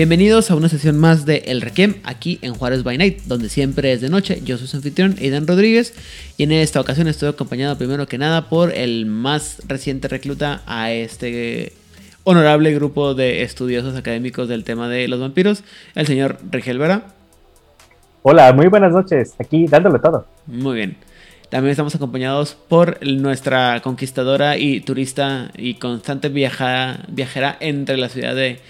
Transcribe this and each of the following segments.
Bienvenidos a una sesión más de El Requiem aquí en Juárez by Night, donde siempre es de noche. Yo soy su anfitrión, Aidan Rodríguez, y en esta ocasión estoy acompañado primero que nada por el más reciente recluta a este honorable grupo de estudiosos académicos del tema de los vampiros, el señor Rigel Vera. Hola, muy buenas noches, aquí dándole todo. Muy bien. También estamos acompañados por nuestra conquistadora y turista y constante viajera, viajera entre la ciudad de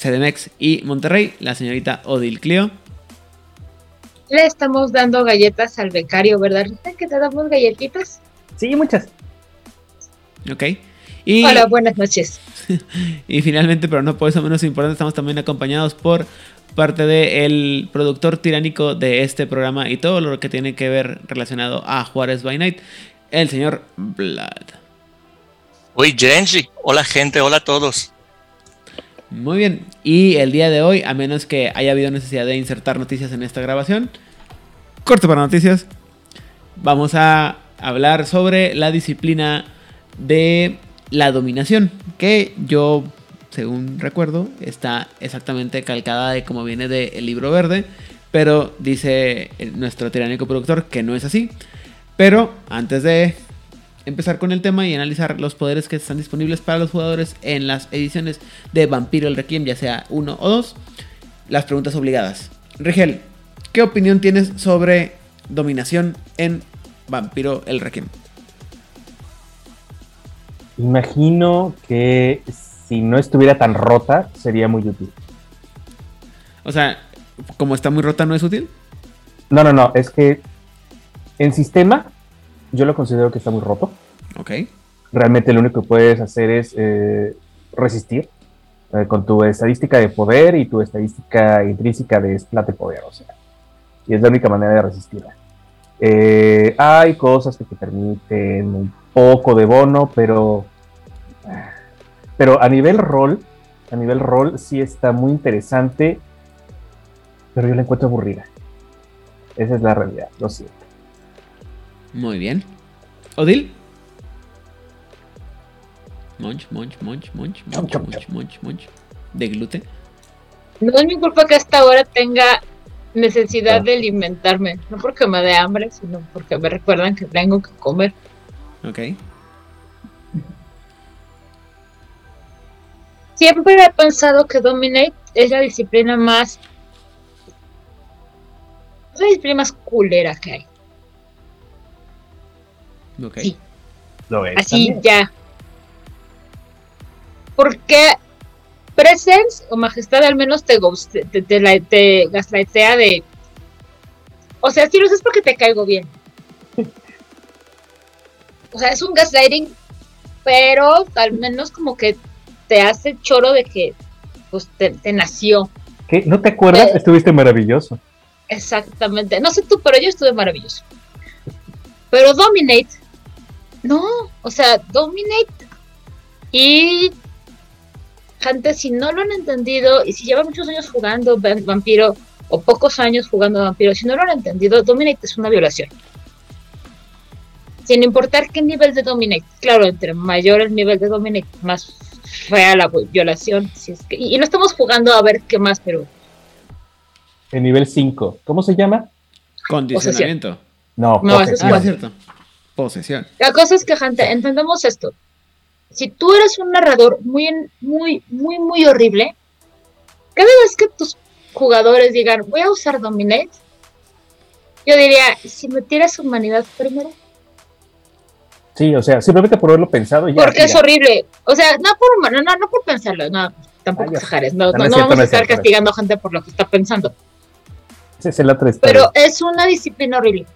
CDMX y Monterrey, la señorita Odil Clio. Le estamos dando galletas al becario, ¿verdad, Rita? ¿Que te damos galletitas? Sí, muchas. Ok. Y, Hola, buenas noches. y finalmente, pero no por eso menos importante, estamos también acompañados por parte del productor tiránico de este programa y todo lo que tiene que ver relacionado a Juárez by Night, el señor Vlad. Uy, Genji. Hola, gente. Hola a todos. Muy bien, y el día de hoy, a menos que haya habido necesidad de insertar noticias en esta grabación, corte para noticias, vamos a hablar sobre la disciplina de la dominación, que yo, según recuerdo, está exactamente calcada de como viene del libro verde, pero dice nuestro tiránico productor que no es así. Pero antes de empezar con el tema y analizar los poderes que están disponibles para los jugadores en las ediciones de Vampiro el Requiem, ya sea uno o dos. Las preguntas obligadas. Rigel, ¿qué opinión tienes sobre dominación en Vampiro el Requiem? Imagino que si no estuviera tan rota, sería muy útil. O sea, como está muy rota, ¿no es útil? No, no, no, es que en sistema yo lo considero que está muy roto. Ok. Realmente lo único que puedes hacer es eh, resistir eh, con tu estadística de poder y tu estadística intrínseca de splat de poder, o sea. Y es la única manera de resistirla. Eh, hay cosas que te permiten un poco de bono, pero. Pero a nivel rol, a nivel rol sí está muy interesante, pero yo la encuentro aburrida. Esa es la realidad, lo siento. Muy bien. ¿Odil? Munch, munch, munch, munch, munch, Chom, chom, munch, munch, munch. De gluten. No es mi culpa que hasta ahora tenga necesidad No. de alimentarme. No porque me dé hambre, sino porque me recuerdan que tengo que comer. Ok. Siempre he pensado que Dominate es la disciplina más. Es la disciplina más culera que hay. Sí. Lo es. Así también. ya. Porque Presence o Majestad al menos te, ghost- te, te, la- te gaslightea de. O sea, si lo haces porque te caigo bien. O sea, es un gaslighting, pero al menos como que te hace choro de que pues te, te nació. ¿Qué? ¿No te acuerdas? Eh. Estuviste maravilloso. Exactamente. No sé tú, pero yo estuve maravilloso. Pero Dominate, no, o sea, Dominate y gente, si no lo han entendido y si llevan muchos años jugando va- vampiro o pocos años jugando vampiro, si no lo han entendido, Dominate es una violación. Sin importar qué nivel de Dominate, claro, entre mayor el nivel de Dominate, más fea la violación. Si es que, y, y no estamos jugando a ver qué más, pero En nivel 5. ¿Cómo se llama? Condicionamiento. No, No, ese es Ah, posesión. es cierto. Posesión. La cosa es que, gente, entendemos esto. Si tú eres un narrador muy, muy, muy, muy horrible, cada vez que tus jugadores digan, voy a usar Dominate, yo diría, ¿y si me tiras humanidad primero? Sí, o sea, simplemente por haberlo pensado ya. Porque es horrible. O sea, no por humano, no, no por pensarlo, no, tampoco Ah, exageres. No, No, no, no no cierto, vamos no a es estar cierto, no castigando a gente por lo que está pensando. Esa es la. Pero es una disciplina horrible.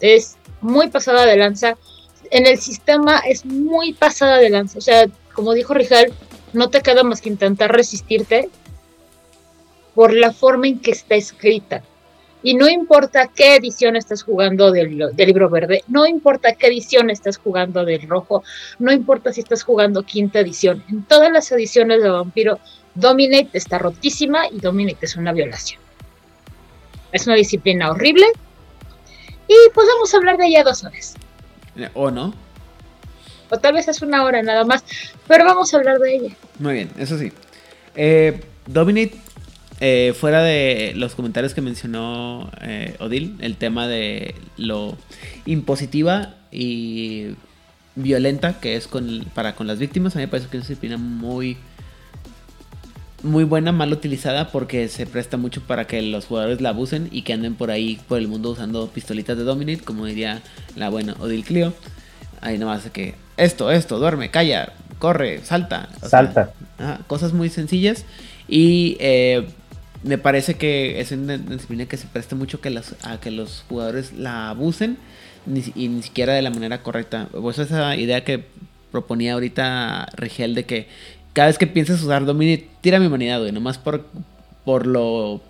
Es muy pasada de lanza. En el sistema es muy pasada de lanza. O sea, como dijo Rijal, no te queda más que intentar resistirte por la forma en que está escrita. Y no importa qué edición estás jugando del, libro verde, no importa qué edición estás jugando del rojo, no importa si estás jugando quinta edición. En todas las ediciones de Vampiro, Dominate está rotísima y Dominate es una violación. Es una disciplina horrible. Y podemos hablar de ella dos horas. ¿O no? O tal vez es una hora nada más. Pero vamos a hablar de ella. Muy bien, eso sí. Eh, Dominate eh, fuera de los comentarios que mencionó eh, Odil, el tema de lo impositiva y violenta que es con, para con las víctimas, a mí me parece que es una disciplina muy, muy buena, mal utilizada porque se presta mucho para que los jugadores la abusen y que anden por ahí por el mundo usando pistolitas de Dominate, como diría la buena Odil Clio. Ahí nomás que esto, esto, duerme, calla, corre, salta. Salta. Sea, cosas muy sencillas y eh, me parece que es una disciplina que se presta mucho que las, a que los jugadores la abusen ni, y ni siquiera de la manera correcta. Pues esa idea que proponía ahorita Rigel de que cada vez que pienses usar Domini, tira mi humanidad, güey, nomás por, por lo...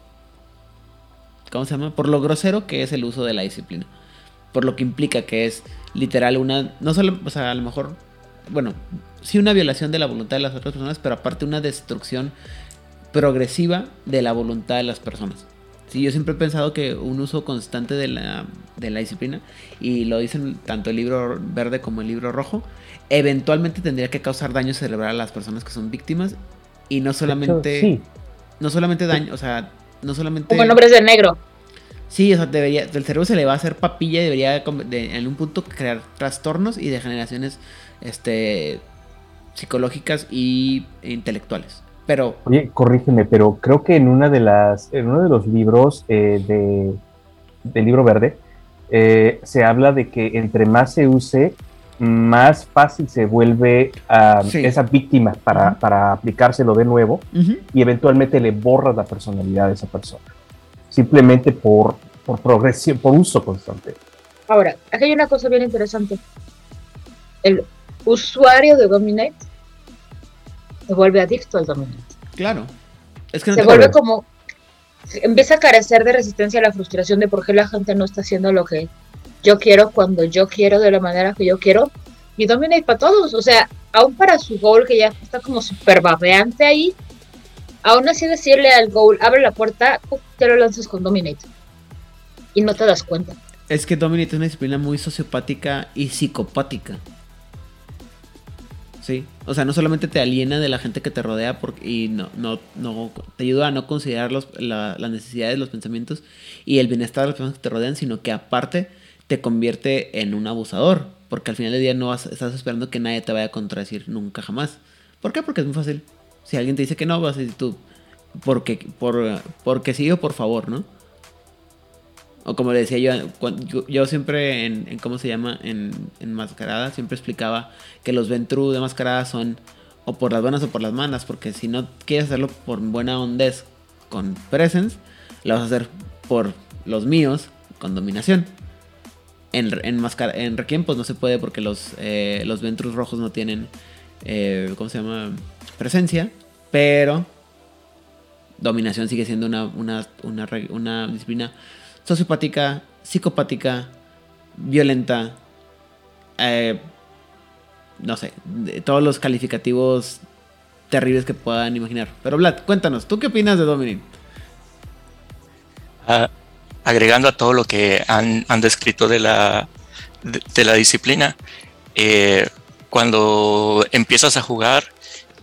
¿Cómo se llama? Por lo grosero que es el uso de la disciplina. Por lo que implica que es literal una... No solo, o sea, a lo mejor... Bueno, sí una violación de la voluntad de las otras personas, pero aparte una destrucción progresiva de la voluntad de las personas. Sí, yo siempre he pensado que un uso constante de la, de la disciplina, y lo dicen tanto el libro verde como el libro rojo, eventualmente tendría que causar daño cerebral a las personas que son víctimas, y no solamente... Hecho, sí. No solamente daño, o sea, no solamente... Como en hombres de negro. Sí, o sea, debería, el cerebro se le va a hacer papilla y debería de, en un punto crear trastornos y degeneraciones este, psicológicas y intelectuales. Pero. Oye, corrígeme, pero creo que en una de las. En uno de los libros eh, de, del libro verde. Eh, se habla de que entre más se use, más fácil se vuelve a sí. esa víctima para, uh -huh. para, aplicárselo de nuevo uh -huh. y eventualmente le borra la personalidad de esa persona. Simplemente por, por progresión, por uso constante. Ahora, aquí hay una cosa bien interesante. El usuario de Dominate se vuelve adicto al dominante. Claro. Es que no se vuelve como. Empieza a carecer de resistencia a la frustración de por qué la gente no está haciendo lo que yo quiero cuando yo quiero de la manera que yo quiero. Y Dominate para todos. O sea, aún para su goal que ya está como súper babeante ahí, aún así decirle al goal, abre la puerta, te lo lanzas con Dominate. Y no te das cuenta. Es que Dominate es una disciplina muy sociopática y psicopática. Sí, o sea, no solamente te aliena de la gente que te rodea porque, y no, no, no te ayuda a no considerar los, la, las necesidades, los pensamientos y el bienestar de las personas que te rodean, sino que aparte te convierte en un abusador, porque al final del día no estás esperando que nadie te vaya a contradecir nunca jamás. ¿Por qué? Porque es muy fácil. Si alguien te dice que no, vas a decir tú, porque, por, porque sí o por favor, ¿no? O como le decía yo, yo, siempre en, en, ¿cómo se llama? En, en Mascarada, siempre explicaba que los Ventru de Mascarada son o por las buenas o por las malas, porque si no quieres hacerlo por buena hondez con Presence, lo vas a hacer por los míos con Dominación. En, en, Requiem pues no se puede porque los, eh, los Ventrus rojos no tienen, eh, ¿cómo se llama? Presencia, pero Dominación sigue siendo una, una, una, una disciplina sociopática, psicopática, violenta, eh, no sé, todos los calificativos terribles que puedan imaginar. Pero Vlad, cuéntanos, ¿tú qué opinas de Dominic? Uh, agregando a todo lo que han, han descrito de la, de, la disciplina, eh, cuando empiezas a jugar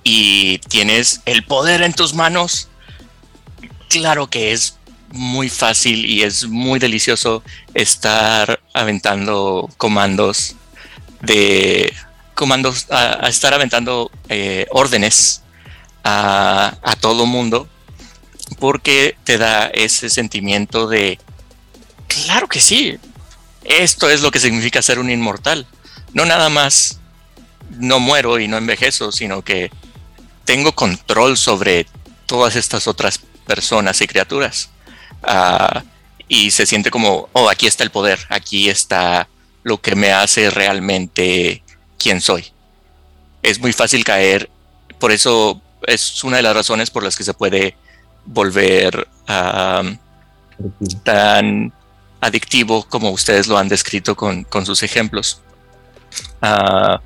y tienes el poder en tus manos, claro que es muy fácil y es muy delicioso estar aventando comandos de comandos a, a estar aventando eh, órdenes a, a, todo mundo porque te da ese sentimiento de claro que sí esto es lo que significa ser un inmortal no nada más no muero y no envejezo sino que tengo control sobre todas estas otras personas y criaturas Uh, y se siente como, oh, aquí está el poder, aquí está lo que me hace realmente quien soy. Es muy fácil caer, por eso es una de las razones por las que se puede volver uh, Adictivo. tan adictivo como ustedes lo han descrito con, con sus ejemplos. Ah,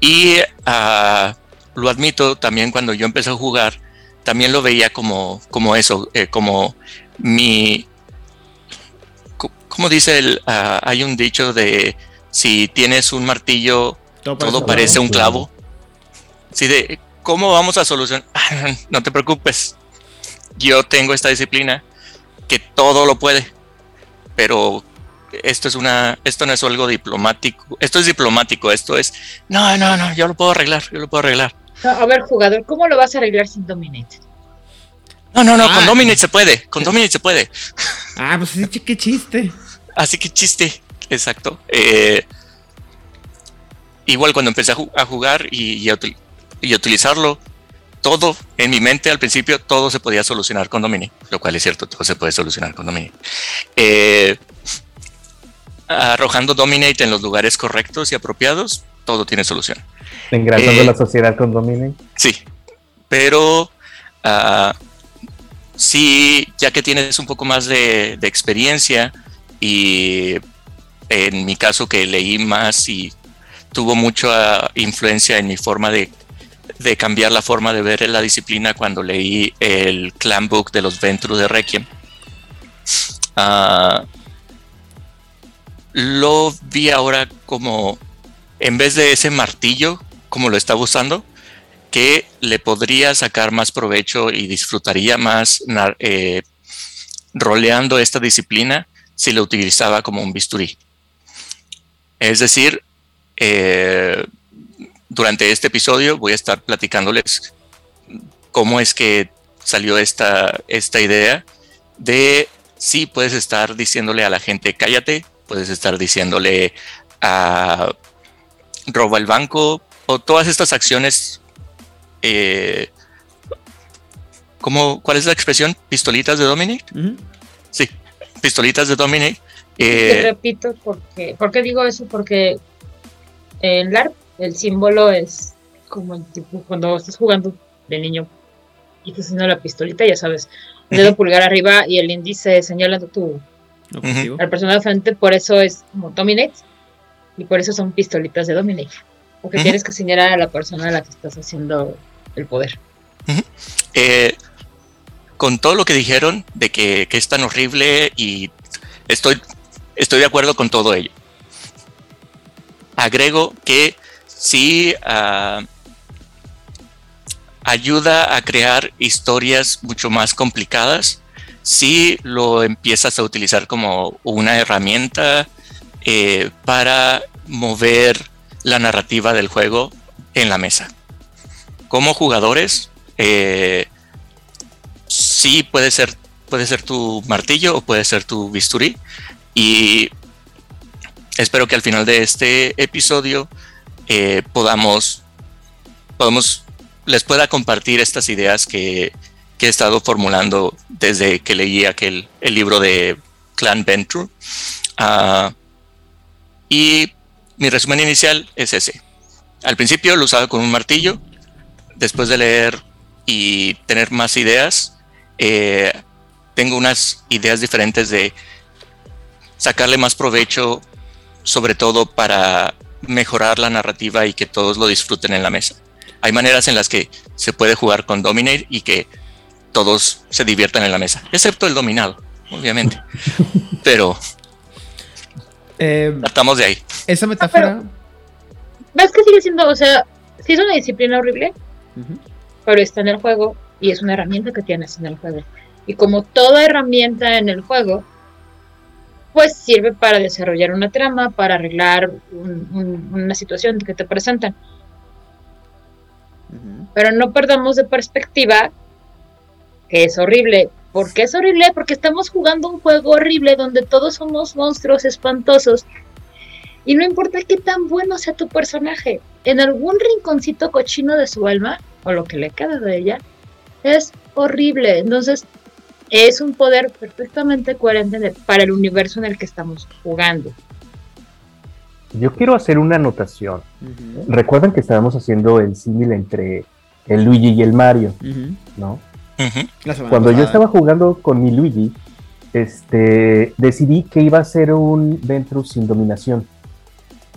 y ah, lo admito, también cuando yo empecé a jugar, también lo veía como, como eso, eh, como mi... ¿Cómo dice el... ah, hay un dicho de si tienes un martillo, todo parece un clavo. Sí, de cómo vamos a solucionar. No te preocupes. Yo tengo esta disciplina que todo lo puede. Pero esto es una, esto no es algo diplomático. Esto es diplomático. Esto es, no, no, no, yo lo puedo arreglar, yo lo puedo arreglar. No, a ver, jugador, ¿cómo lo vas a arreglar sin Dominate? No, no, no, Ah. con Dominate se puede, con Dominate se puede. Ah, pues sí, qué chiste. Así que chiste, exacto. Eh, igual cuando empecé a, ju- a jugar y, y a, y a utilizarlo, todo en mi mente al principio, todo se podía solucionar con Domini, lo cual es cierto, todo se puede solucionar con Domini. Eh, arrojando Dominate en los lugares correctos y apropiados, todo tiene solución. Engrasando Eh, la sociedad con Domine. Sí, pero ah, sí, ya que tienes un poco más de, de experiencia y en mi caso que leí más y tuvo mucha influencia en mi forma de, de cambiar la forma de ver la disciplina cuando leí el clan book de los Ventru de Requiem. Ah, lo vi ahora como, en vez de ese martillo, como lo estaba usando, que le podría sacar más provecho y disfrutaría más eh, roleando esta disciplina si lo utilizaba como un bisturí. Es decir, eh, durante este episodio voy a estar platicándoles cómo es que salió esta, esta idea de si puedes estar diciéndole a la gente cállate, puedes estar diciéndole a roba el banco o todas estas acciones eh, ¿cómo- ¿cuál es la expresión? ¿Pistolitas de Dominic? Sí, pistolitas de Dominic. Te Eh, repito, porque, ¿por qué digo eso? Porque en LARP el símbolo es como el tipo cuando estás jugando de niño y estás haciendo la pistolita, ya sabes, el dedo pulgar arriba y el índice señalando tu, Objetivo. al persona de frente, por eso es como Dominate y por eso son pistolitas de Dominate. Porque Ujú. tienes que señalar a la persona a la que estás haciendo el poder. eh, con todo lo que dijeron de que, que es tan horrible y estoy, estoy de acuerdo con todo ello. Agrego que sí ah, ayuda a crear historias mucho más complicadas si lo empiezas a utilizar como una herramienta eh, para mover la narrativa del juego en la mesa. Como jugadores, eh, sí puede ser, puede ser tu martillo o puede ser tu bisturí. Y espero que al final de este episodio podamos, podamos, les pueda compartir estas ideas que, que he estado formulando desde que leí aquel el libro de Clan Venture. Ah, y mi resumen inicial es ese. Al principio lo usaba con un martillo. Después de leer y tener más ideas, eh, tengo unas ideas diferentes de sacarle más provecho, sobre todo para mejorar la narrativa y que todos lo disfruten en la mesa. Hay maneras en las que se puede jugar con Dominate y que todos se diviertan en la mesa, excepto el dominado, obviamente. Pero Eh, partamos de ahí. esa metáfora. ¿Ves que sigue siendo, o sea, sí es una disciplina horrible, pero está en el juego y es una herramienta que tienes en el juego. Y como toda herramienta en el juego, pues sirve para desarrollar una trama, para arreglar un- un- una situación que te presentan. Pero no perdamos de perspectiva que es horrible. ¿Por qué es horrible? Porque estamos jugando un juego horrible donde todos somos monstruos espantosos. Y no importa qué tan bueno sea tu personaje, en algún rinconcito cochino de su alma, o lo que le queda de ella, es horrible. Entonces, es un poder perfectamente coherente para el universo en el que estamos jugando. Yo quiero hacer una anotación. Recuerdan que estábamos haciendo el símil entre el Luigi y el Mario. ¿no? Cuando yo estaba jugando con mi Luigi, este, decidí que iba a ser un Ventrue sin dominación.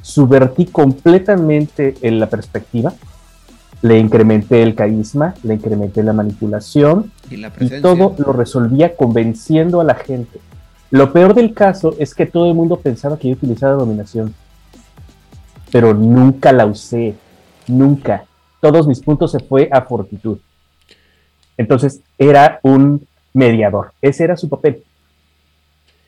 Subvertí completamente en la perspectiva, le incrementé el carisma, le incrementé la manipulación Y la y todo lo resolvía convenciendo a la gente. Lo peor del caso es que todo el mundo pensaba que yo utilizaba dominación, pero nunca la usé, nunca. Todos mis puntos se fue a fortitud. Entonces era un mediador, ese era su papel.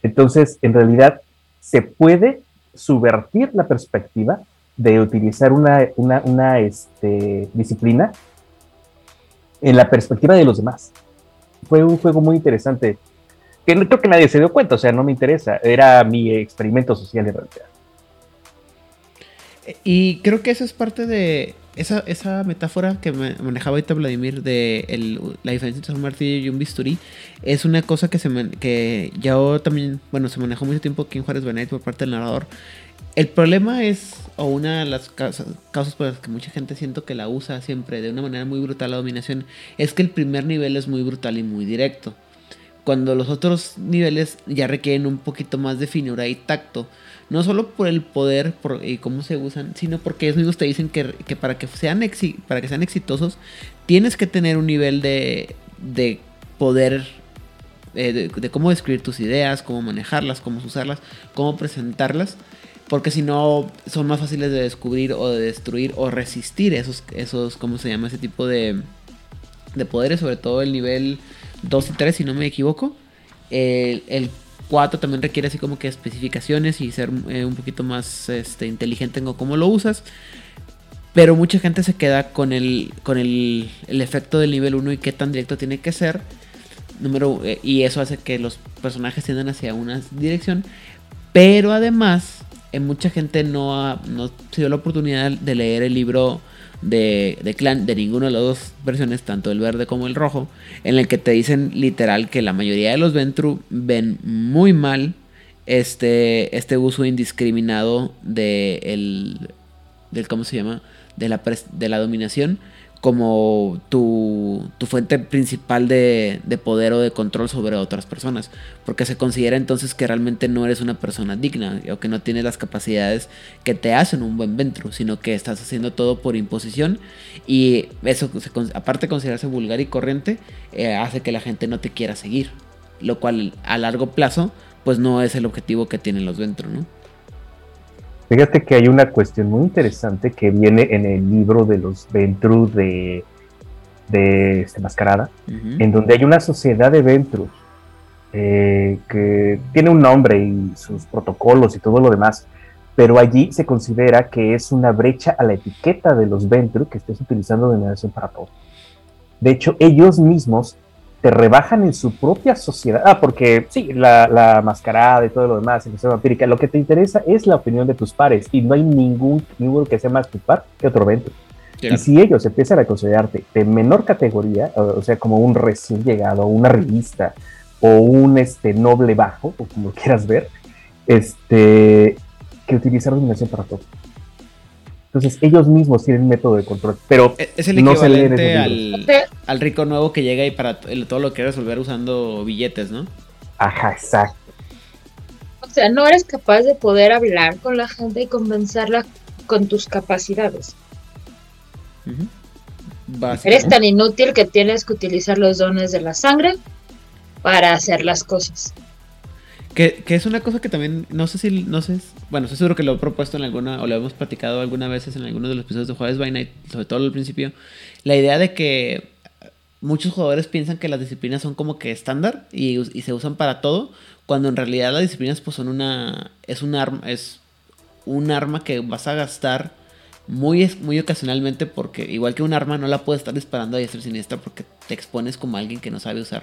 Entonces, en realidad, se puede subvertir la perspectiva de utilizar una, una, una, este, disciplina en la perspectiva de los demás. Fue un juego muy interesante, que no creo que nadie se dio cuenta, o sea, no me interesa, era mi experimento social en realidad. Y creo que eso es parte de esa, esa metáfora que manejaba ahorita Vladimir de el- la diferencia entre un martillo y un bisturí. Es una cosa que, se que yo también, bueno, se manejó mucho tiempo aquí en Juárez Benet por parte del narrador. El problema es, o una de las causas, causas por las que mucha gente siento que la usa siempre de una manera muy brutal la dominación, es que el primer nivel es muy brutal y muy directo. Cuando los otros niveles ya requieren un poquito más de finura y tacto. No solo por el poder por, y cómo se usan, sino porque ellos mismos te dicen que, que para, que sean exi- para que sean exitosos, tienes que tener un nivel de, de poder, eh, de, de cómo describir tus ideas, cómo manejarlas, cómo usarlas, cómo presentarlas. Porque si no, son más fáciles de descubrir o de destruir o resistir esos, esos ¿cómo se llama? Ese tipo de, de poderes, sobre todo el nivel 2 y 3, si no me equivoco. El, el 4 también requiere así como que especificaciones y ser eh, un poquito más este, inteligente en cómo lo usas. Pero mucha gente se queda con el, con el, el efecto del nivel 1 y qué tan directo tiene que ser. Número, eh, y eso hace que los personajes tiendan hacia una dirección. Pero además, eh, mucha gente no, ha, no se la oportunidad de leer el libro de, de Clan, de ninguna de las dos versiones, tanto el verde como el rojo, en el que te dicen literal que la mayoría de los Ventru ven muy mal este, este uso indiscriminado de el, del, ¿cómo se llama? De la, de la dominación como tu, fuente principal de, de poder o de control sobre otras personas. Porque se considera entonces que realmente no eres una persona digna o que no tienes las capacidades que te hacen un buen ventru, sino que estás haciendo todo por imposición y eso, se aparte de considerarse vulgar y corriente, eh, hace que la gente no te quiera seguir. Lo cual a largo plazo pues no es el objetivo que tienen los ventru, ¿no? Fíjate que hay una cuestión muy interesante que viene en el libro de los Ventru de, de este, Mascarada, Ujú. en donde hay una sociedad de Ventru eh, que tiene un nombre y sus protocolos y todo lo demás, pero allí se considera que es una brecha a la etiqueta de los Ventru que estés utilizando dominación para todo. De hecho, ellos mismos te rebajan en su propia sociedad. Ah, porque sí, la, la mascarada y todo lo demás, cuestión vampírica, lo que te interesa es la opinión de tus pares y no hay ningún ninguno que sea más tu par que otro Ventru. Claro. Y si ellos empiezan a considerarte de menor categoría, o sea, como un recién llegado, una revista, o un este, noble bajo, o como quieras ver, este, que utilizar dominación para todo. Entonces, ellos mismos tienen método de control, pero E- Es el no se leen equivalente esos al, al rico nuevo que llega y para todo lo quiere resolver usando billetes, ¿no? ajá, exacto. o sea, no eres capaz de poder hablar con la gente y convencerla con tus capacidades. Eres tan inútil que tienes que utilizar los dones de la sangre para hacer las cosas. Que, es una cosa que también, no sé si, no sé, bueno, estoy seguro que lo he propuesto en alguna, o lo hemos platicado algunas veces en algunos de los episodios de Jueves by Night, sobre todo al principio, la idea de que muchos jugadores piensan que las disciplinas son como que estándar y, se usan para todo, cuando en realidad las disciplinas pues son una, es un arma, es un arma que vas a gastar muy, muy ocasionalmente porque igual que un arma no la puedes estar disparando a diestra siniestra porque te expones como alguien que no sabe usar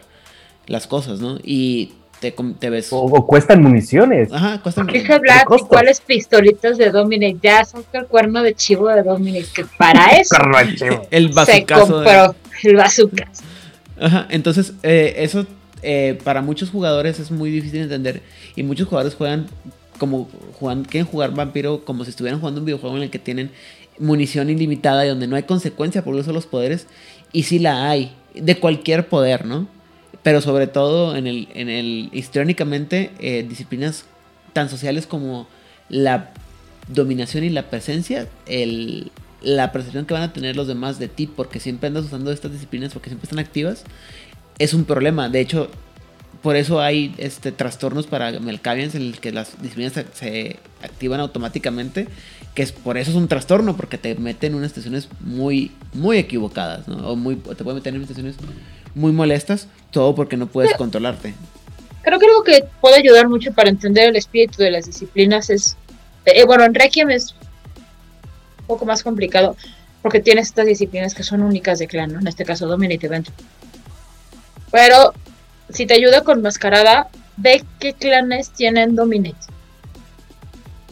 las cosas, ¿no? Y te, ves... O, o cuestan municiones. Ajá, cuesta Deja hablar de cuáles pistolitas de Dominic. Ya saca el cuerno de chivo de Dominic, que para eso el se bazucazo de- compró el bazooka. Ajá, entonces eh, eso eh, para muchos jugadores es muy difícil de entender y muchos jugadores juegan como juegan, quieren jugar vampiro como si estuvieran jugando un videojuego en el que tienen munición ilimitada y donde no hay consecuencia por uso de los poderes y sí la hay de cualquier poder, ¿no? Pero sobre todo en el, en el histriónicamente, eh, disciplinas tan sociales como la dominación y la presencia, el, la percepción que van a tener los demás de ti, porque siempre andas usando estas disciplinas, porque siempre están activas, es un problema. De hecho, por eso hay este, trastornos para Melcavians en el que las disciplinas se, activan automáticamente, que es por eso es un trastorno, porque te meten en unas situaciones muy, muy equivocadas, ¿no? O muy, te puede meter en situaciones muy molestas, todo porque no puedes controlarte. Creo que algo que puede ayudar mucho para entender el espíritu de las disciplinas es, eh, bueno, en Requiem es un poco más complicado porque tienes estas disciplinas que son únicas de clan, ¿no? En este caso Dominate Event. Pero si te ayuda con Mascarada, ve qué clanes tienen Dominate.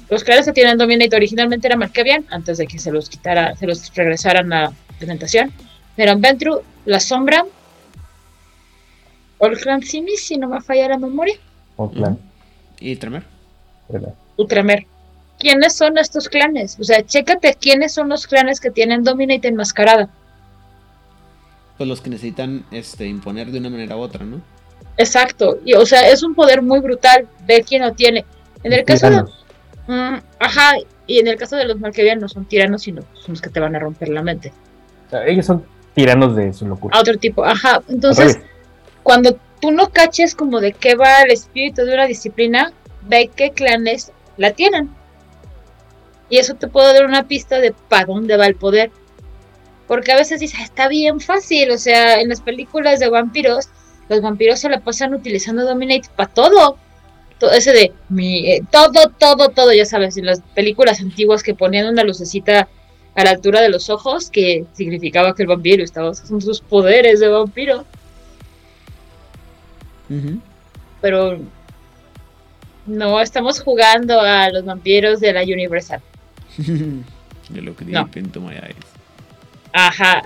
Los clanes que tienen Dominate originalmente eran Malkavian, antes de que se los quitara, se los regresaran a implementación. Eran Ventru, La Sombra, Olclan Simi, si no me falla la memoria, O clan. ¿Y Tremer? Ultramer. ¿Quiénes son estos clanes? O sea, chécate quiénes son los clanes que tienen Dominate enmascarada. Pues los que necesitan este, imponer de una manera u otra, ¿no? Exacto. Y, o sea, es un poder muy brutal ver quién lo tiene. En el caso de. Mm, ajá. Y en el caso de los Malkavian no son tiranos, sino son los que te van a romper la mente. O sea, ellos son tiranos de su locura. A otro tipo. Ajá. Entonces. Cuando tú no caches como de qué va el espíritu de una disciplina, ve qué clanes la tienen. Y eso te puede dar una pista de para dónde va el poder. Porque a veces dices, "Ah, está bien fácil. O sea, en las películas de vampiros, los vampiros se la pasan utilizando Dominate para todo. Todo ese de mi, eh, todo, todo, todo, ya sabes, en las películas antiguas que ponían una lucecita a la altura de los ojos, que significaba que el vampiro estaba usando sus poderes de vampiro. Pero no estamos jugando a los vampiros de la Universal. You look No. deep into my eyes. Ajá.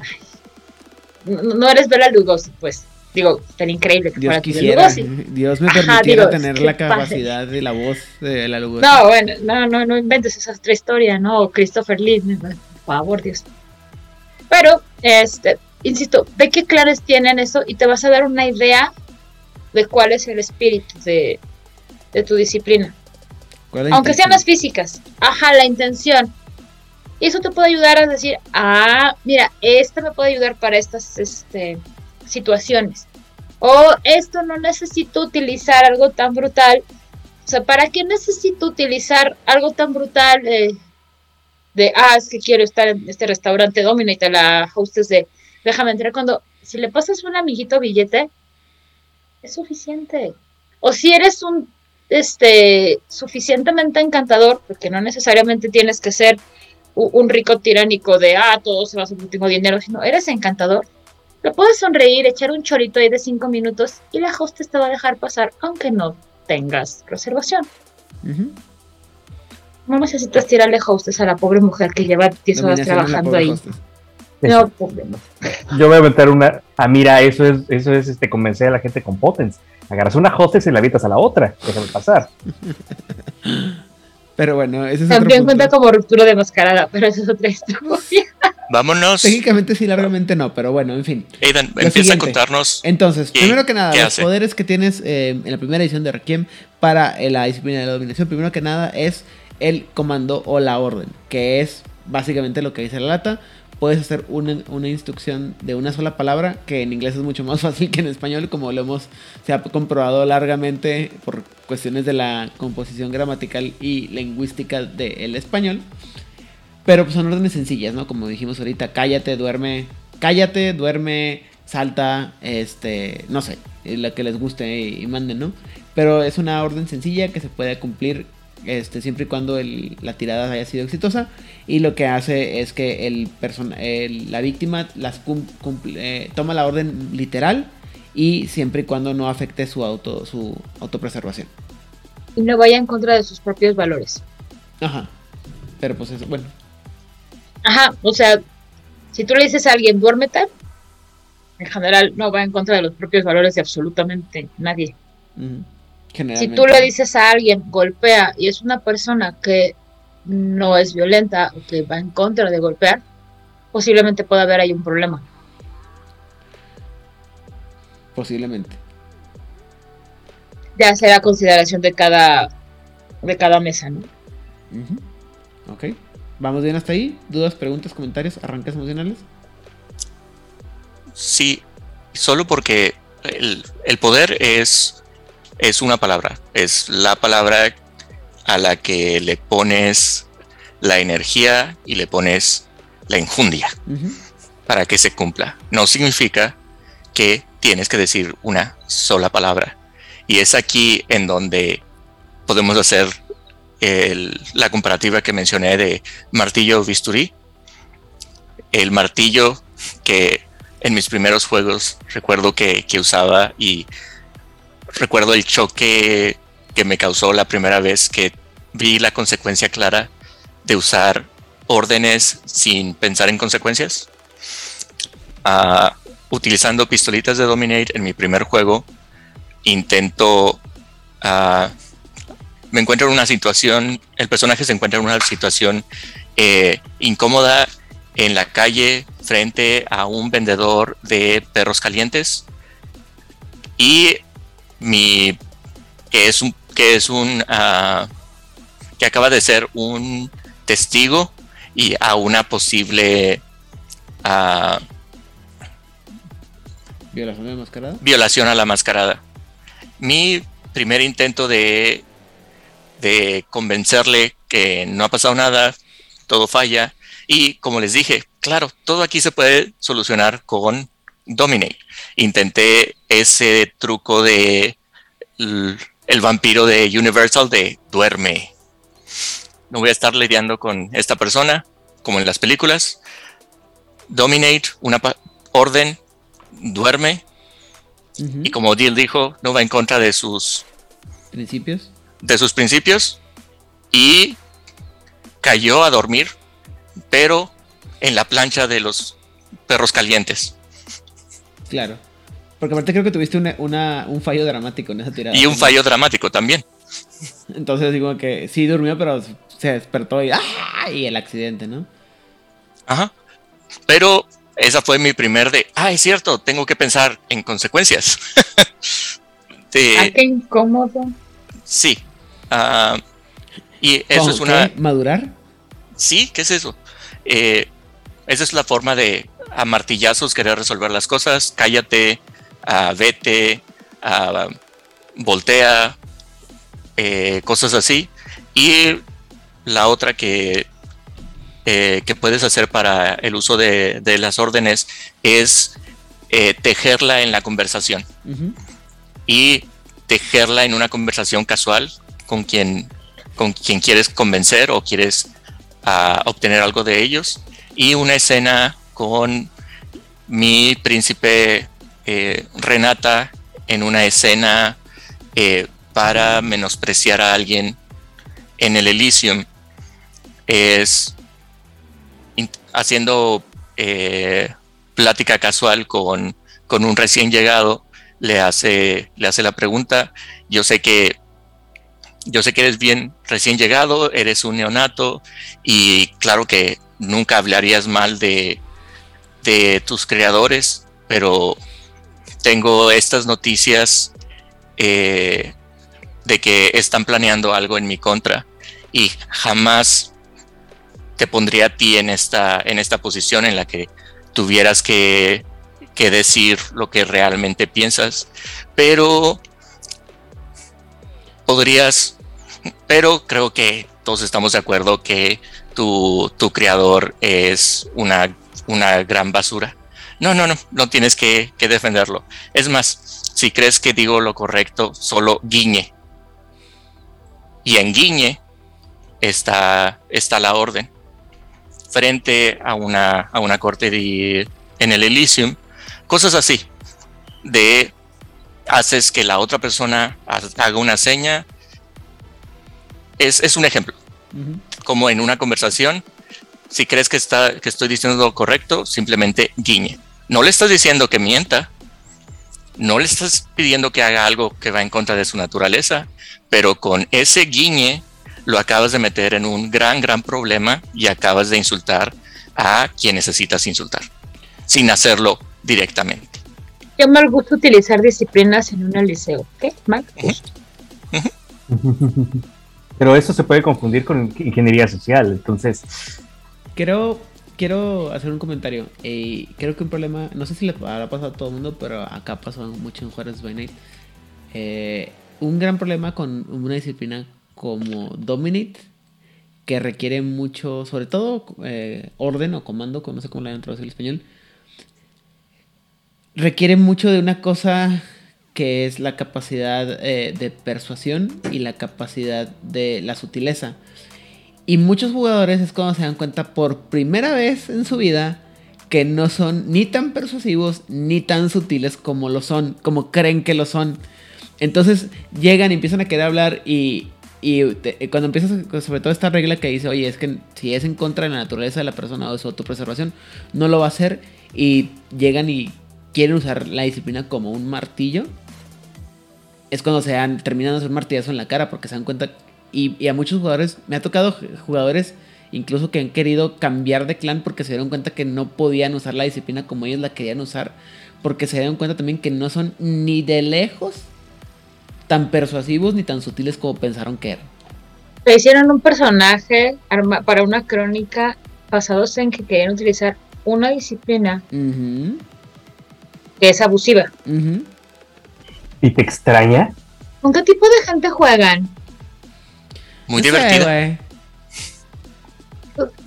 No, no eres Bela Lugosi, pues. Digo, tan increíble que Dios fuera quisiera, Lugosi. Dios me Ajá, permitiera digo, tener la capacidad de la voz de la Lugosi. No, bueno, no, no, no inventes esa otra historia, ¿no? Christopher Lee, por favor, Dios. Pero, este, insisto, ve qué clanes tienen eso y te vas a dar una idea de cuál es el espíritu de, de tu disciplina. ¿Cuál es la Aunque sean las físicas. Ajá, la intención. Y eso te puede ayudar a decir, ah, mira, esto me puede ayudar para estas este, situaciones. O esto no necesito utilizar algo tan brutal. O sea, ¿para qué necesito utilizar algo tan brutal de, de ah, es que quiero estar en este restaurante Dominate, la hostess de déjame entrar cuando, si le pasas un amiguito billete, es suficiente. O si eres un este suficientemente encantador, porque no necesariamente tienes que ser un rico tiránico de ah, todo se va a su último dinero, sino eres encantador. Le puedes sonreír, echar un chorito ahí de cinco minutos y la hostess te va a dejar pasar, aunque no tengas reservación. No necesitas tirarle hostess a la pobre mujer que lleva 10 horas trabajando ahí. hostess. No, mujer. Yo voy a meter una. Ah, mira, eso es, eso es este, convencer a la gente con potens. Agarras una hostess y la avientas a la otra. Déjame pasar. Pero bueno, ese es También cuenta como ruptura de mascarada, pero eso es otra historia. Vámonos. Técnicamente sí, largamente no, pero bueno, en fin. Aidan, empieza siguiente. a contarnos. Entonces, ¿Qué- primero que nada, los hace? poderes que tienes eh, en la primera edición de Requiem para eh, la disciplina de la dominación, primero que nada es el comando o la orden, que es básicamente lo que dice la lata. Puedes hacer una, una instrucción de una sola palabra, que en inglés es mucho más fácil que en español, como lo hemos se ha comprobado largamente por cuestiones de la composición gramatical y lingüística del español. Pero pues son órdenes sencillas, ¿no? Como dijimos ahorita, cállate, duerme, cállate, duerme, salta, este, no sé, la que les guste y, y manden, ¿no? Pero es una orden sencilla que se puede cumplir este, siempre y cuando el- la tirada haya sido exitosa. Y lo que hace es que el persona, el- la víctima las cum- cumple- eh, toma la orden literal y siempre y cuando no afecte su auto su autopreservación. Y no vaya en contra de sus propios valores. Ajá. Pero pues eso, bueno. Ajá, o sea, si tú le dices a alguien, duérmete, en general no va en contra de los propios valores de absolutamente nadie. ujú, Si tú le dices a alguien, golpea, y es una persona que no es violenta o que va en contra de golpear, posiblemente pueda haber ahí un problema. Posiblemente. ya será consideración de cada de cada mesa, ¿no? Ujú. Ok. ¿Vamos bien hasta ahí? ¿Dudas, preguntas, comentarios, arranques emocionales? Sí, solo porque el, el poder es, es una palabra, es la palabra a la que le pones la energía y le pones la enjundia Ujú. para que se cumpla. No significa que tienes que decir una sola palabra. Y es aquí en donde podemos hacer el- la comparativa que mencioné de martillo bisturí. El martillo que en mis primeros juegos recuerdo que, que usaba y recuerdo el choque que me causó la primera vez que vi la consecuencia clara de usar órdenes sin pensar en consecuencias. Ah, utilizando pistolitas de Dominate en mi primer juego, intento. ah, me encuentro en una situación. El personaje se encuentra en una situación eh, incómoda en la calle frente a un vendedor de perros calientes. Y mi. que es un. que es un. ah, que acaba de ser un testigo y a una posible ah, Violación de mascarada. violación a la mascarada. Mi primer intento de, de convencerle que no ha pasado nada, todo falla. Y como les dije, claro, todo aquí se puede solucionar con Dominate. Intenté ese truco de el vampiro de Universal de duerme. No voy a estar lidiando con esta persona, como en las películas. Dominate, una orden, duerme. Y como Deal dijo, no va en contra de sus, Principios. de sus principios. Y cayó a dormir, pero en la plancha de los perros calientes. Claro. Porque aparte creo que tuviste una, una- un fallo dramático en esa tirada. Y un fallo dramático también. Entonces digo que sí durmió, pero se despertó y ¡ah! y el accidente, ¿no? Ajá. Pero esa fue mi primer de, ah, es cierto, tengo que pensar en consecuencias. De- Ah, qué incómodo. sí. Ah, y eso ¿Cómo? es una... ¿Madurar? Sí, ¿qué es eso? Eh, esa es la forma de a martillazos querer resolver las cosas. Cállate, ah, vete, ah, voltea, eh, cosas así. Y la otra que, eh, que puedes hacer para el uso de, de las órdenes es eh, tejerla en la conversación y tejerla en una conversación casual con quien, con quien quieres convencer o quieres ah, obtener algo de ellos. Y una escena con mi príncipe eh, Renata en una escena eh, para menospreciar a alguien en el Elysium es haciendo eh, plática casual con, con un recién llegado le hace, le hace la pregunta. Yo sé que yo sé que eres bien recién llegado, eres un neonato y claro que nunca hablarías mal de, de tus creadores, pero tengo estas noticias eh, de que están planeando algo en mi contra y jamás te pondría a ti en esta, en esta posición en la que tuvieras que que decir lo que realmente piensas, pero podrías, pero creo que todos estamos de acuerdo que tu, tu creador es una, una gran basura. No, no, no, no tienes que, que defenderlo. Es más, si crees que digo lo correcto, solo guiñe. Y en guiñe está, está la orden. Frente a una, a una corte de, en el Elysium, cosas así. De haces que la otra persona ha- haga una seña. Es, es un ejemplo. Como en una conversación, si crees que, está, que estoy diciendo lo correcto, simplemente guiñe. No le estás diciendo que mienta. No le estás pidiendo que haga algo que va en contra de su naturaleza. Pero con ese guiñe lo acabas de meter en un gran, gran problema y acabas de insultar a quien necesitas insultar. Sin hacerlo directamente. Qué mal gusto utilizar disciplinas en un liceo. ¿Qué? Mal gusto. Pero eso se puede confundir con ingeniería social, entonces... Quiero, quiero hacer un comentario. Eh, creo que un problema, no sé si le habrá pasado a todo el mundo, pero acá pasó mucho en Juárez by Night. Eh, un gran problema con una disciplina como Dominate, que requiere mucho, sobre todo eh, orden o comando, no sé cómo le han traducido el español, requiere mucho de una cosa que es la capacidad eh, de persuasión y la capacidad de la sutileza. Y muchos jugadores es cuando se dan cuenta por primera vez en su vida que no son ni tan persuasivos ni tan sutiles como lo son, como creen que lo son. Entonces llegan y empiezan a querer hablar y, y cuando empiezas, sobre todo esta regla que dice, oye, es que si es en contra de la naturaleza de la persona o de su autopreservación, no lo va a hacer. Y llegan y quieren usar la disciplina como un martillo es cuando se han terminado de un martillazo en la cara porque se dan cuenta. Y, a muchos jugadores, me ha tocado jugadores incluso que han querido cambiar de clan porque se dieron cuenta que no podían usar la disciplina como ellos la querían usar. Porque se dieron cuenta también que no son ni de lejos tan persuasivos ni tan sutiles como pensaron que eran. Le hicieron un personaje para una crónica basados en que querían utilizar una disciplina que es abusiva. ¿Y te extraña? ¿Con qué tipo de gente juegan? Muy divertido.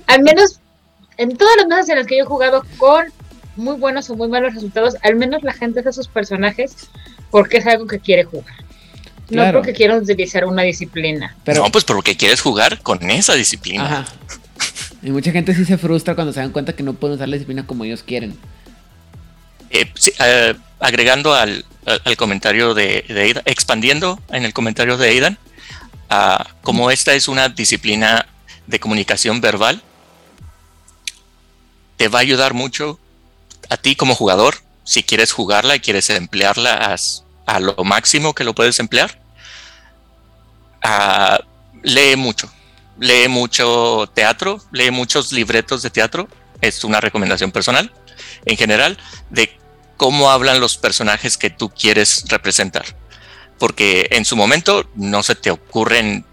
al menos en todas las mesas en las que yo he jugado con muy buenos o muy malos resultados, al menos la gente hace sus personajes porque es algo que quiere jugar. No porque quiera utilizar una disciplina. Pero, no, pues porque quieres jugar con esa disciplina. Ajá. Y mucha gente sí se frustra cuando se dan cuenta que no pueden usar la disciplina como ellos quieren. Eh, eh, agregando al, comentario de, Aidan, expandiendo en el comentario de Aidan, como esta es una disciplina de comunicación verbal, te va a ayudar mucho a ti como jugador, si quieres jugarla y quieres emplearla a, lo máximo que lo puedes emplear. Lee mucho, lee mucho teatro, lee muchos libretos de teatro, es una recomendación personal en general de cómo hablan los personajes que tú quieres representar. Porque en su momento no se te ocurren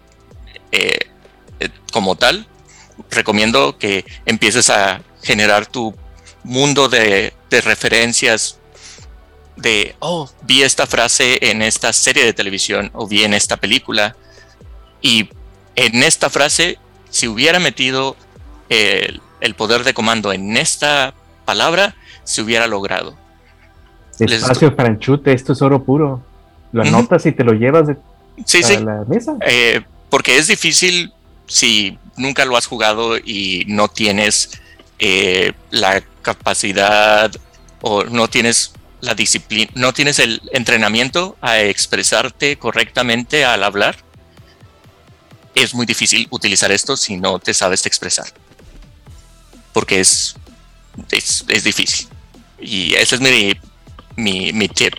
eh, eh, como tal. Recomiendo que empieces a generar tu mundo de, referencias de, oh, vi esta frase en esta serie de televisión o vi en esta película. Y en esta frase, si hubiera metido el, el poder de comando en esta palabra, se hubiera logrado. Espacio franchute, esto es oro puro. Lo anotas y te lo llevas de a la mesa. Eh, porque es difícil si nunca lo has jugado y no tienes eh, la capacidad o no tienes la disciplina, no tienes el entrenamiento a expresarte correctamente al hablar. Es muy difícil utilizar esto si no te sabes expresar. Porque es, es, es difícil. Y ese es mi mi, mi tip.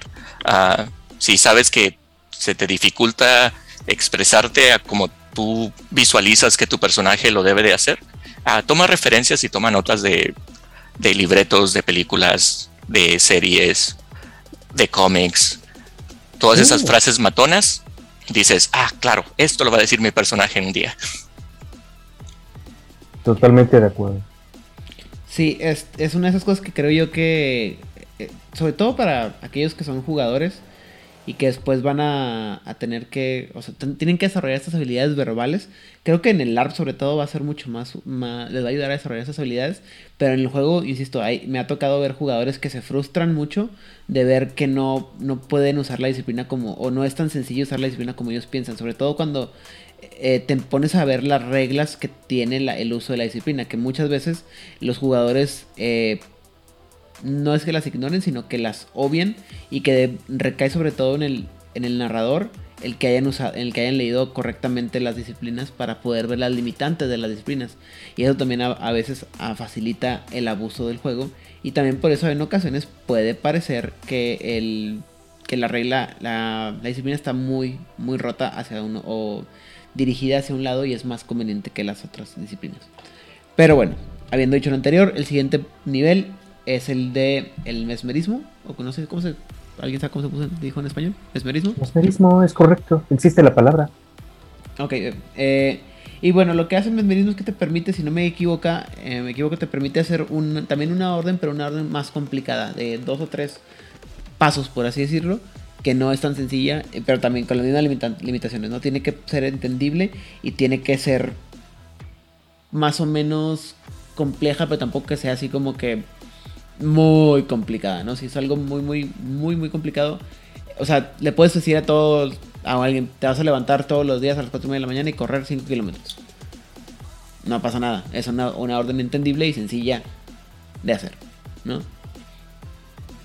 Ah, si sabes que se te dificulta expresarte a como tú visualizas que tu personaje lo debe de hacer, uh, toma referencias y toma notas de, de libretos, de películas, de series, de cómics, todas esas uh. frases matonas, dices, ah, claro, esto lo va a decir mi personaje en un día. Totalmente de acuerdo. Sí, es, es una de esas cosas que creo yo que eh, sobre todo para aquellos que son jugadores y que después van a, tener que, o sea, tienen que desarrollar estas habilidades verbales. Creo que en el LARP sobre todo va a ser mucho más, les va a ayudar a desarrollar esas habilidades, pero en el juego, insisto, me ha tocado ver jugadores que se frustran mucho de ver que no, no pueden usar la disciplina como, o no es tan sencillo usar la disciplina como ellos piensan, sobre todo cuando eh, te pones a ver las reglas que tiene el uso de la disciplina, que muchas veces los jugadores... Eh, no es que las ignoren, sino que las obvien y que recae sobre todo en el, en el narrador el que hayan usado, el que hayan leído correctamente las disciplinas para poder ver las limitantes de las disciplinas. Y eso también a, veces facilita el abuso del juego. Y también por eso en ocasiones puede parecer que el que la regla, la, la disciplina está muy, muy rota hacia uno o dirigida hacia un lado y es más conveniente que las otras disciplinas. Pero bueno, habiendo dicho lo anterior, el siguiente nivel es el de el mesmerismo, o no sé cómo se ¿Alguien sabe cómo se puso- dijo en español? ¿Mesmerismo? Mesmerismo es correcto, existe la palabra. Ok, eh, y bueno, lo que hace el mesmerismo es que te permite, si no me equivoca, eh, me equivoco, te permite hacer un, también una orden, pero una orden más complicada, de dos o tres pasos, por así decirlo, que no es tan sencilla, eh, pero también con las mismas limita- limitaciones, ¿no? Tiene que ser entendible y tiene que ser más o menos compleja, pero tampoco que sea así como que muy complicada, ¿no? Si es algo muy, muy, muy, muy complicado, o sea, le puedes decir a todos, a alguien, te vas a levantar todos los días a las 4 y media de la mañana y correr 5 kilómetros. No pasa nada, es una, una orden entendible y sencilla de hacer, ¿no?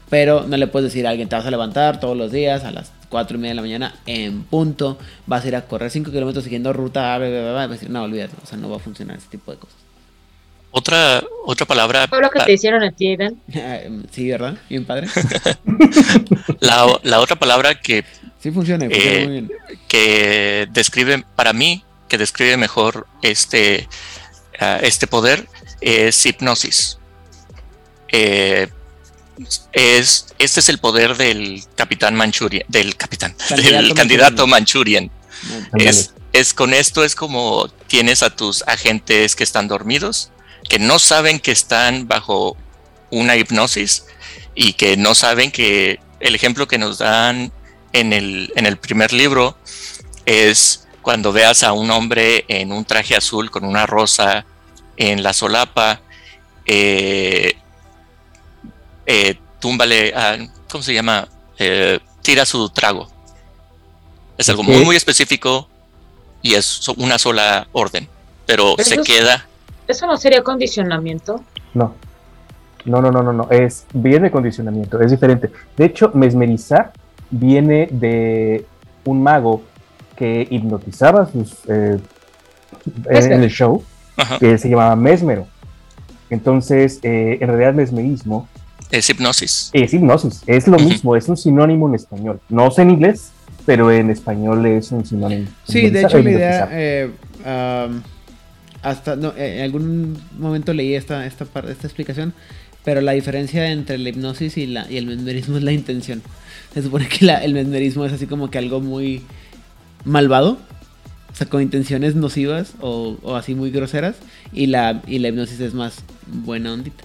Pero no le puedes decir a alguien, te vas a levantar todos los días a las 4 y media de la mañana en punto, vas a ir a correr 5 kilómetros siguiendo ruta, bla, bla, bla, bla, no, olvídate, o sea, no va a funcionar ese tipo de cosas. Otra, otra palabra, Fue lo que pa- te hicieron a ti, Eden. sí, ¿verdad? Bien padre. la, la otra palabra que, Sí funciona, funciona Eh, muy bien. que describe, para mí, que describe mejor este, ah, este poder es hipnosis. Eh, es, este es el poder del capitán Manchurian, del capitán, Candidato del candidato Manchurian. Ándale. Es, es con esto es como tienes a tus agentes que están dormidos, que no saben que están bajo una hipnosis y que no saben que el ejemplo que nos dan en el, en el primer libro es cuando veas a un hombre en un traje azul con una rosa en la solapa, eh, eh, túmbale, a- ¿cómo se llama? Eh, tira su trago. Es algo muy, muy específico y es una sola orden, pero se queda. ¿Eso no sería condicionamiento? No. No, no, no, no, no. Es, viene de condicionamiento, es diferente. De hecho, mesmerizar viene de un mago que hipnotizaba sus, eh, en, el show, Ajá, que se llamaba Mesmero. Entonces, eh, en realidad, mesmerismo es hipnosis. es hipnosis, es lo mismo, es un sinónimo en español. No sé en inglés, pero en español es un sinónimo. Sí, de hecho la idea, eh, am, hasta, no, eh, en algún momento leí esta, esta, esta explicación, pero la diferencia entre la hipnosis y, la, y el mesmerismo es la intención. Se supone que la- el mesmerismo es así como que algo muy malvado, o sea, con intenciones nocivas o, o así muy groseras, y la, y la hipnosis es más buena ondita.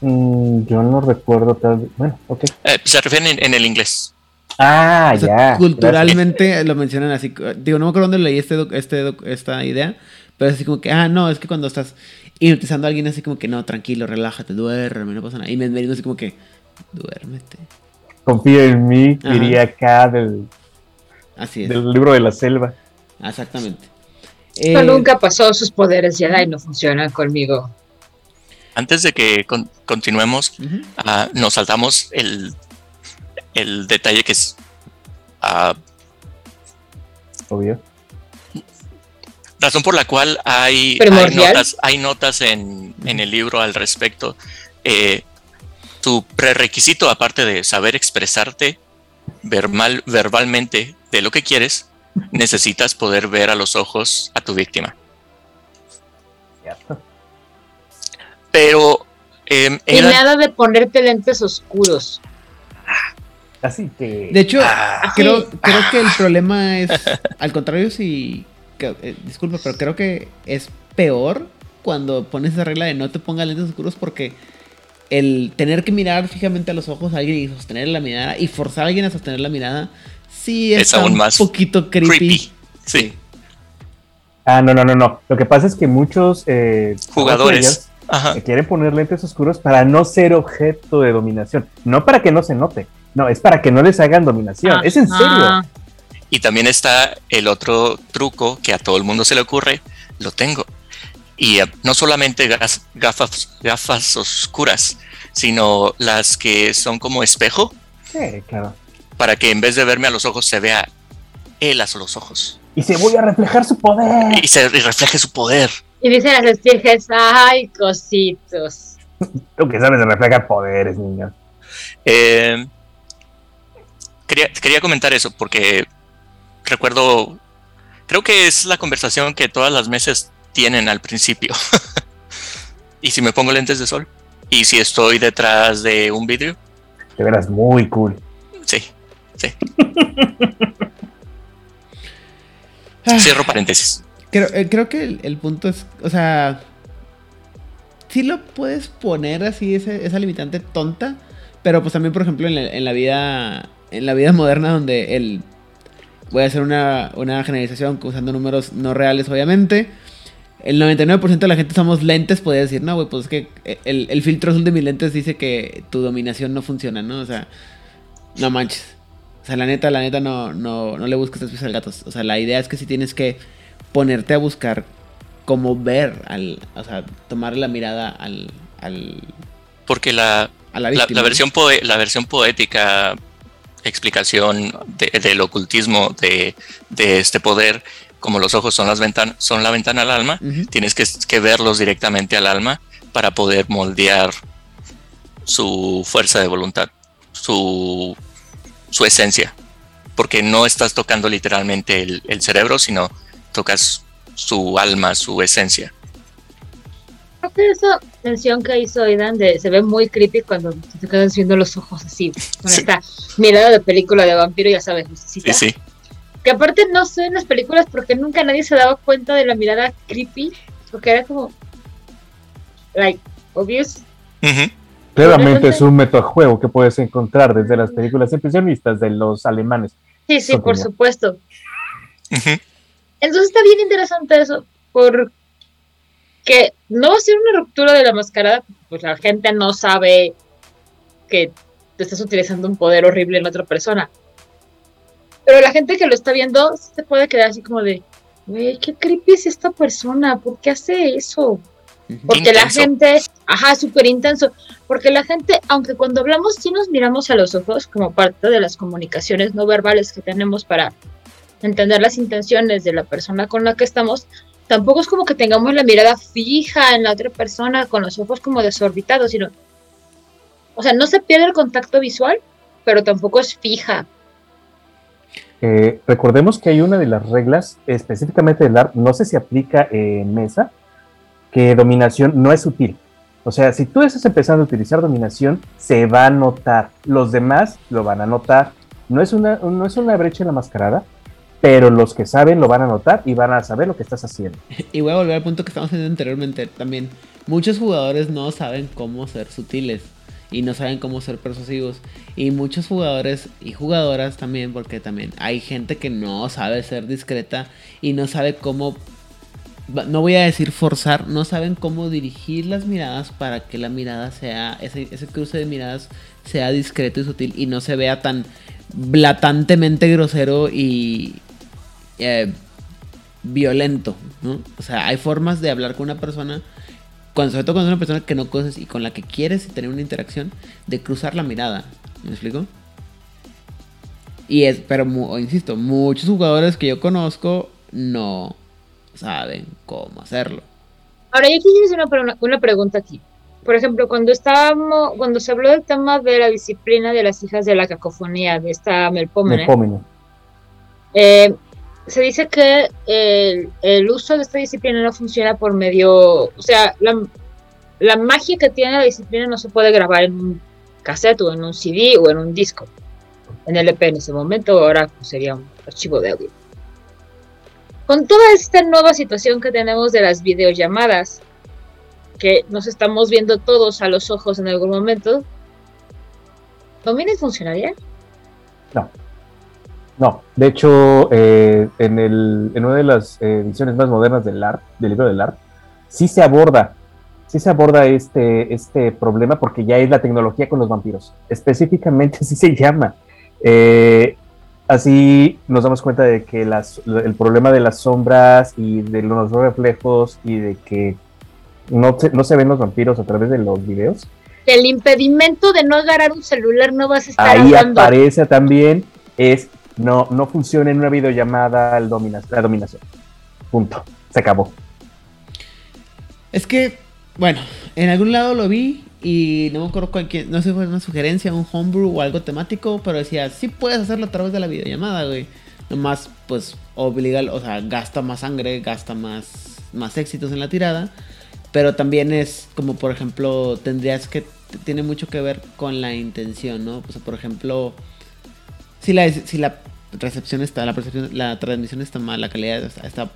Mm, yo no recuerdo tal vez. Bueno, ok. Eh, se refieren en, en el inglés. Ah, O sea, ya. culturalmente lo mencionan así. Digo, no me acuerdo dónde leí este, doc- este esta idea, pero es así como que, ah, no, es que cuando estás hipnotizando a alguien, así como que, no, tranquilo, relájate, duerme, no pasa nada. Y mesmerismo así como que, duérmete. Confía en mí, Ajá. diría acá del, Así es, del libro de la selva. exactamente. Esto Eh, nunca pasó, sus poderes Jedi no funcionan conmigo. Antes de que con- continuemos, ah, nos saltamos el, el detalle que es ah, Obvio. Razón por la cual hay, hay notas, hay notas en, en el libro al respecto. Eh, tu prerequisito, aparte de saber expresarte verbal, verbalmente de lo que quieres, necesitas poder ver a los ojos a tu víctima. Cierto. Pero em, Y era- nada de ponerte lentes oscuros. Así que. De hecho, Ah. creo, creo que el problema es, al contrario, si, que- eh, disculpa, pero creo que es peor cuando pones esa regla de no te pongas lentes oscuros porque el tener que mirar fijamente a los ojos a alguien y sostener la mirada y forzar a alguien a sostener la mirada, sí Es aún un más poquito creepy. creepy. Sí, Ah, no, no, no, no. Lo que pasa es que muchos eh, jugadores. Ajá. quieren poner lentes oscuros para no ser objeto de dominación. No para que no se note. No, es para que no les hagan dominación. Ah, es en serio. ah, Y también está el otro truco que a todo el mundo se le ocurre, lo tengo. Y eh, no solamente gas- gafas, gafas oscuras, sino las que son como espejo, Sí, claro. para que en vez de verme a los ojos se vea él a los ojos Y se voy a reflejar su poder. y se y refleje su poder. Y dicen las estirges, ay, cositos. Tú que sabes de reflejar poderes, niño. Eh, quería, quería comentar eso porque recuerdo, creo que es la conversación que todas las mesas tienen al principio. y si me pongo lentes de sol y si estoy detrás de un vidrio, De veras, muy cool. Sí, sí. Cierro paréntesis. creo, eh, creo que el, el punto es, o sea, sí lo puedes poner así, ese- esa limitante tonta, pero pues también, por ejemplo, en la, en la vida, en la vida moderna donde el, voy a hacer una, una generalización usando números no reales, obviamente. El 99% de la gente usamos lentes, podría decir, no, güey, pues es que el, el filtro azul de mis lentes dice que tu dominación no funciona, ¿no? O sea, no manches. O sea, la neta, la neta no, no, no le busques tres pies al gato. O sea, la idea es que sí tienes que ponerte a buscar cómo ver al, o sea, tomar la mirada al, al Porque la, a la la, la versión poe- la versión poética, explicación de- del ocultismo de, de este poder, como los ojos son, las ventan- son la ventana al alma, tienes que, que verlos directamente al alma para poder moldear su fuerza de voluntad, su, su esencia. Porque no estás tocando literalmente el, el cerebro, sino tocas su alma, su esencia. Creo que esa mención que hizo Aidan de se ve muy creepy cuando te quedan viendo los ojos así, con Sí. esta mirada de película de vampiro, ya sabes. Sí, sí. Que aparte no sé en las películas porque nunca nadie se daba cuenta de la mirada creepy, porque era como, like, obvious. Claramente es un metajuego que puedes encontrar desde las películas impresionistas de los alemanes. Sí, sí, por supuesto. Entonces está bien interesante eso, porque no va a ser una ruptura de la mascarada, pues la gente no sabe que te estás utilizando un poder horrible en otra persona. Pero la gente que lo está viendo se puede quedar así como de, güey, qué creepy es esta persona, ¿por qué hace eso? Porque la gente, ajá, súper intenso. Porque la gente, aunque cuando hablamos sí nos miramos a los ojos como parte de las comunicaciones no verbales que tenemos para entender las intenciones de la persona con la que estamos, tampoco es como que tengamos la mirada fija en la otra persona con los ojos como desorbitados, sino, o sea, no se pierde el contacto visual, pero tampoco es fija. Eh, recordemos que hay una de las reglas específicamente del ARP, no sé si aplica en mesa, que dominación no es sutil. O sea, si tú estás empezando a utilizar dominación, se va a notar. Los demás lo van a notar. No es una, no es una brecha en la mascarada, pero los que saben lo van a notar y van a saber lo que estás haciendo. Y voy a volver al punto que estamos haciendo anteriormente también. Muchos jugadores no saben cómo ser sutiles y no saben cómo ser persuasivos. Y muchos jugadores y jugadoras también, porque también hay gente que no sabe ser discreta y no sabe cómo, no voy a decir forzar, no saben cómo dirigir las miradas para que la mirada sea, ese, ese cruce de miradas sea discreto y sutil y no se vea tan blatantemente grosero y eh, violento, ¿no? O sea, hay formas de hablar con una persona, cuando, sobre todo cuando es una persona que no conoces y con la que quieres tener una interacción, de cruzar la mirada. ¿Me explico? Y es, pero mu- insisto, muchos jugadores que yo conozco no saben cómo hacerlo. Ahora, yo quisiera hacer una, pre- una pregunta aquí. Por ejemplo, cuando estábamos, cuando se habló del tema de la disciplina de las hijas de la cacofonía, de esta Melpómene, Melpómene. eh, se dice que el, el uso de esta disciplina no funciona por medio, o sea, la, magia que tiene la disciplina no se puede grabar en un cassette o en un CD o en un disco, en LP en ese momento, ahora pues, sería un archivo de audio. Con toda esta nueva situación que tenemos de las videollamadas, que nos estamos viendo todos a los ojos en algún momento, ¿Dominic funcionaría? No, de hecho, eh, en, el, en una de las ediciones más modernas del ARP, del libro del ARP, sí se aborda, sí se aborda este, este problema porque ya es la tecnología con los vampiros. Específicamente así se llama. Eh, así nos damos cuenta de que las, el problema de las sombras y de los reflejos y de que no se, no se ven los vampiros a través de los videos. El impedimento de no agarrar un celular no vas a estar Ahí hablando. aparece también, es no, no funciona en una videollamada el domina- la dominación. Punto. Se acabó. Es que, bueno, en algún lado lo vi y no me acuerdo cualquier, no sé si fue una sugerencia, un homebrew o algo temático, pero decía, sí puedes hacerlo a través de la videollamada, güey. Nomás, pues, obliga, o sea, gasta más sangre, gasta más, más éxitos en la tirada. Pero también es como, por ejemplo, tendrías que, tiene mucho que ver con la intención, ¿no? O sea, por ejemplo, si la, si la recepción está, la percepción, la transmisión está mal, la calidad está, está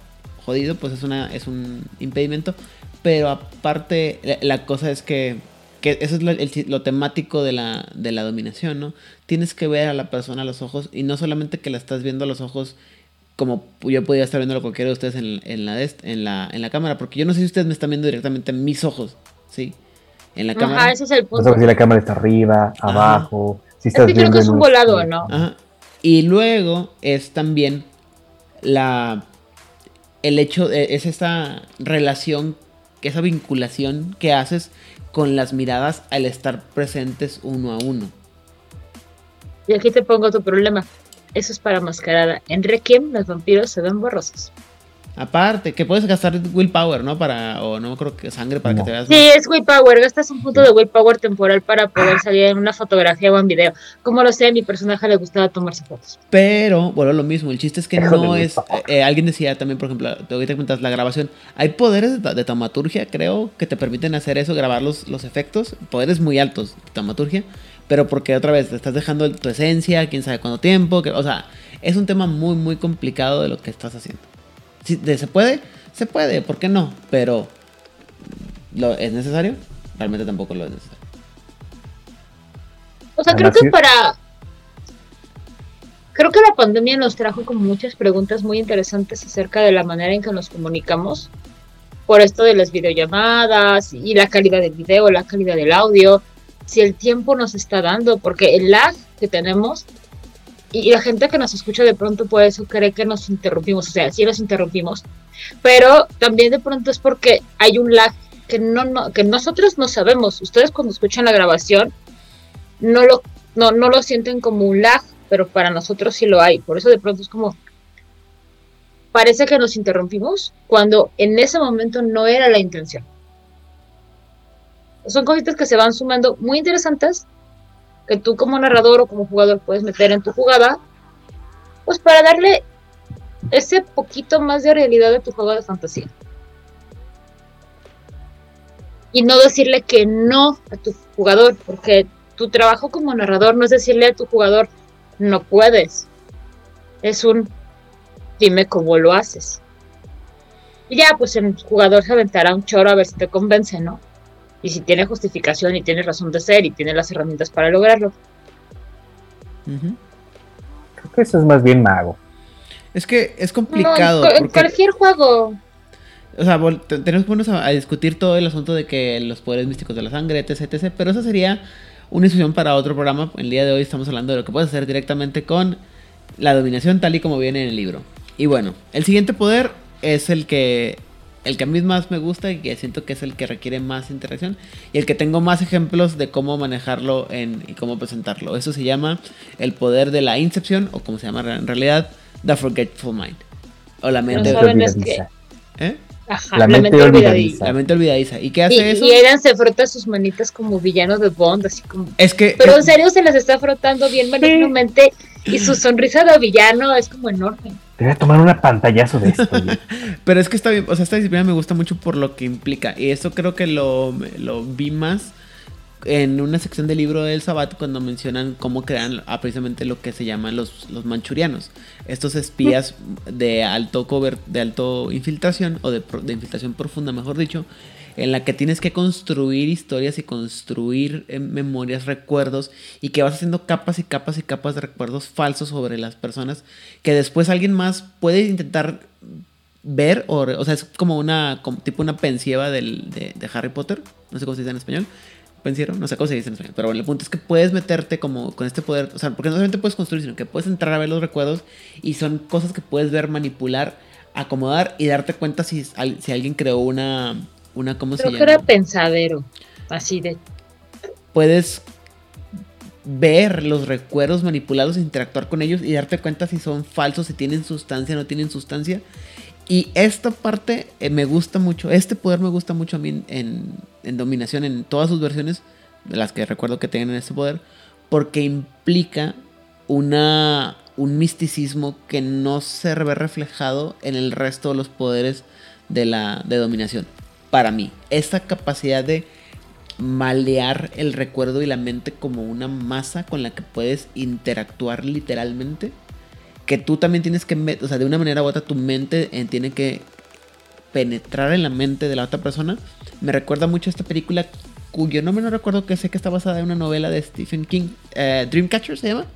jodido, pues es una, es un impedimento. Pero aparte, la, la cosa es que, que eso es lo, el- lo temático de la, de la dominación, ¿no? Tienes que ver a la persona a los ojos y no solamente que la estás viendo a los ojos como yo podría estar viéndolo cualquiera de ustedes en, en la, en, la, en la cámara, porque yo no sé si ustedes me están viendo directamente en mis ojos, ¿sí? En la cámara. Ajá, ese es el No punto. sabes si la cámara está arriba, abajo, si Es estás que creo que es un un- volado, ¿no? Ajá. Y luego es también la el hecho eh, es esta relación, esa vinculación que haces con las miradas al estar presentes uno a uno. Y aquí te pongo tu problema. Eso es para mascarada. En Requiem los vampiros se ven borrosos. Aparte, que puedes gastar willpower, ¿no? Para, o no creo que sangre para No. que te veas. Sí, es willpower. Gastas un punto de willpower temporal para poder salir en una fotografía o en video. Como lo sé, a mi personaje le gustaba tomarse fotos. Pero, bueno, lo mismo, el chiste es que no es... papá. eh, alguien decía también, por ejemplo, te ahorita comentas la grabación. Hay poderes de, de taumaturgia, creo, que te permiten hacer eso, grabar los, los efectos. Poderes muy altos de taumaturgia. Pero porque otra vez te estás dejando tu esencia, quién sabe cuánto tiempo. Que, o sea, es un tema muy, muy complicado de lo que estás haciendo. Si, de- ¿Se puede? Se puede, ¿por qué no? Pero, ¿lo, ¿es necesario? Realmente tampoco lo es necesario. O sea, creo que para. Creo que la pandemia nos trajo como muchas preguntas muy interesantes acerca de la manera en que nos comunicamos. Por esto de las videollamadas y la calidad del video, la calidad del audio, si el tiempo nos está dando, porque el lag que tenemos y la gente que nos escucha de pronto puede eso cree que nos interrumpimos, o sea, sí nos interrumpimos, pero también de pronto es porque hay un lag que no, no que nosotros no sabemos. Ustedes cuando escuchan la grabación no lo, no, no lo sienten como un lag, pero para nosotros sí lo hay. Por eso de pronto es como, parece que nos interrumpimos cuando en ese momento no era la intención. Son cositas que se van sumando muy interesantes, que tú como narrador o como jugador puedes meter en tu jugada, pues para darle ese poquito más de realidad a tu juego de fantasía. Y no decirle que no a tu jugador, porque tu trabajo como narrador no es decirle a tu jugador, no puedes. Es un, dime cómo lo haces. Y ya, pues el jugador se aventará un choro a ver si te convence, ¿no? Y si tiene justificación y tiene razón de ser y tiene las herramientas para lograrlo. Creo que eso es más bien mago. Es que es complicado. en cu- en porque- cualquier juego. O sea, tenemos que ponernos a, a discutir todo el asunto de que los poderes místicos de la sangre, etc, etc. Pero eso sería una discusión para otro programa. El día de hoy estamos hablando de lo que puedes hacer directamente con la dominación tal y como viene en el libro. Y bueno, el siguiente poder es el que el que a mí más me gusta y que siento que es el que requiere más interacción y el que tengo más ejemplos de cómo manejarlo en, y cómo presentarlo. Eso se llama el poder de la incepción o como se llama en realidad, The Forgetful Mind. O la mente, No olvidadiza. ¿eh? Ajá, La la, mente mente olvidadiza. olvidadiza. La mente olvidadiza. ¿Y qué Y, hace eso? y Aidan se frota sus manitas como villano de Bond, así como. Es que. Pero en serio se las está frotando bien malignamente y su sonrisa de villano es como enorme. Te voy a tomar una pantallazo de esto. pero es que está bien. O sea, esta disciplina me gusta mucho por lo que implica. Y eso creo que lo, lo vi más en una sección del libro del Sabat cuando mencionan cómo crean ah, precisamente lo que se llaman los, los manchurianos. Estos espías de alto cover, de alto infiltración, o de, de infiltración profunda, mejor dicho, en la que tienes que construir historias y construir eh, memorias, recuerdos, y que vas haciendo capas y capas y capas de recuerdos falsos sobre las personas, que después alguien más puede intentar ver, o, o sea, es como una, tipo una pensieva del, de, de Harry Potter, no sé cómo se dice en español, pensiero, no sé cómo se dice en español, pero bueno, el punto es que puedes meterte como con este poder, o sea, porque no solamente puedes construir, sino que puedes entrar a ver los recuerdos y son cosas que puedes ver, manipular, acomodar y darte cuenta si, si alguien creó una, una ¿cómo Creo se que llama? era pensadero. Así de. puedes ver los recuerdos manipulados, interactuar con ellos y darte cuenta si son falsos, si tienen sustancia, no tienen sustancia. Y esta parte eh, me gusta mucho, este poder me gusta mucho a mí en, en- en dominación, en todas sus versiones, de las que recuerdo que tienen este poder, porque implica una, un misticismo que no se ve reflejado en el resto de los poderes de la de dominación. Para mí, esta capacidad de malear el recuerdo y la mente como una masa con la que puedes interactuar literalmente. Que tú también tienes que, o sea, de una manera u otra tu mente eh, tiene que penetrar en la mente de la otra persona. Me recuerda mucho a esta película cuyo nombre no recuerdo que sé que está basada en una novela de Stephen King, eh, Dreamcatcher se llama.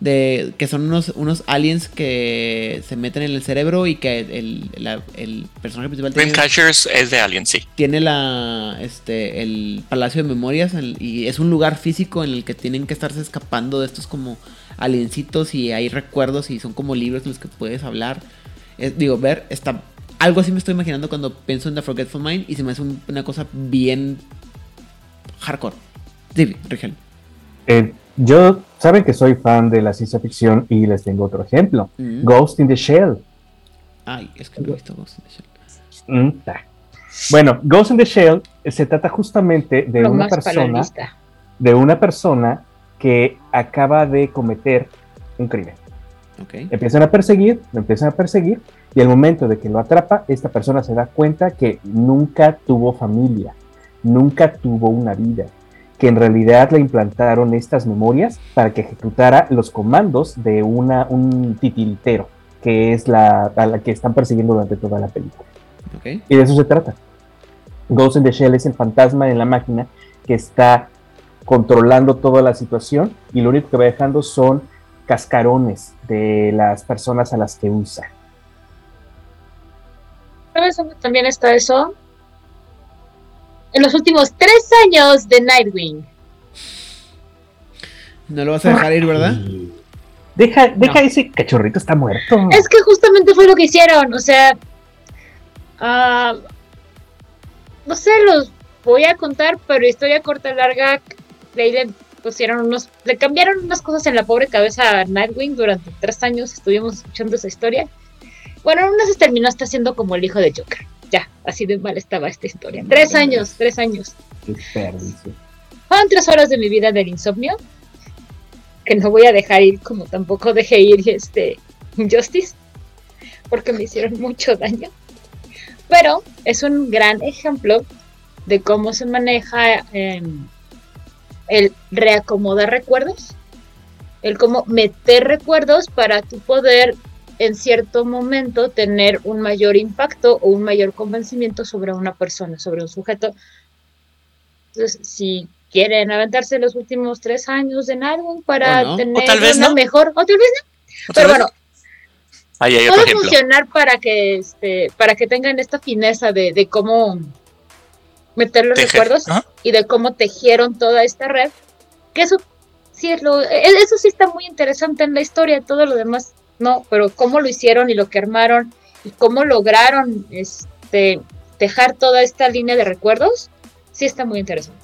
De, que son unos, unos aliens que se meten en el cerebro y que el, la- el personaje principal tiene, Dreamcatchers es de Alien, sí. tiene la, este, el Palacio de Memorias el- y es un lugar físico en el que tienen que estarse escapando de estos como aliencitos y hay recuerdos y son como libros en los que puedes hablar. Es- digo, ver, está, algo así me estoy imaginando cuando pienso en The Forgetful Mind y se me hace un- una cosa bien hardcore. Sí, Rigel. Eh, yo, saben que soy fan de la ciencia ficción y les tengo otro ejemplo. Mm. Ghost in the Shell. Ay, es que no he visto Ghost in the Shell. Mm. Bueno, Ghost in the Shell eh, se trata justamente de Lo una persona, de una persona que acaba de cometer un crimen. Ok. Empiezan a perseguir, lo empiezan a perseguir, y al momento de que lo atrapa, esta persona se da cuenta que nunca tuvo familia, nunca tuvo una vida, que en realidad le implantaron estas memorias para que ejecutara los comandos de una, un titiritero, que es la, a la que están persiguiendo durante toda la película. Y de eso se trata. Ghost in the Shell es el fantasma en la máquina que está controlando toda la situación y lo único que va dejando son cascarones de las personas a las que usa. ¿Sabes dónde también está eso? En los últimos tres años de Nightwing. No lo vas a dejar ir, ¿verdad? Deja, deja No. ese cachorrito, está muerto. Es que justamente fue lo que hicieron, o sea, ah, no sé, los voy a contar, pero historia corta larga, ahí le pusieron unos, le cambiaron unas cosas en la pobre cabeza a Nightwing durante tres años, estuvimos escuchando esa historia. Bueno, en una se terminó hasta siendo como el hijo de Joker. Ya, así de mal estaba esta historia. Tres Madre años, tres años. Qué. Fueron tres horas de mi vida del insomnio. Que no voy a dejar ir, como tampoco dejé ir este Injustice. Porque me hicieron mucho daño. Pero es un gran ejemplo de cómo se maneja em, el reacomodar recuerdos. El cómo meter recuerdos para tu poder en cierto momento tener un mayor impacto o un mayor convencimiento sobre una persona, sobre un sujeto. Entonces, si quieren aventarse los últimos tres años de Nightwing para tener tal vez una no. mejor, o tal vez no, ¿Otra pero vez? bueno, Ahí hay puede ejemplo. funcionar para que este, para que tengan esta fineza de, de cómo meter los Tejer. recuerdos Ajá. y de cómo tejieron toda esta red. Que eso sí es lo, e- eso sí está muy interesante en la historia, todo lo demás no, pero cómo lo hicieron y lo que armaron y cómo lograron este tejar toda esta línea de recuerdos, sí está muy interesante.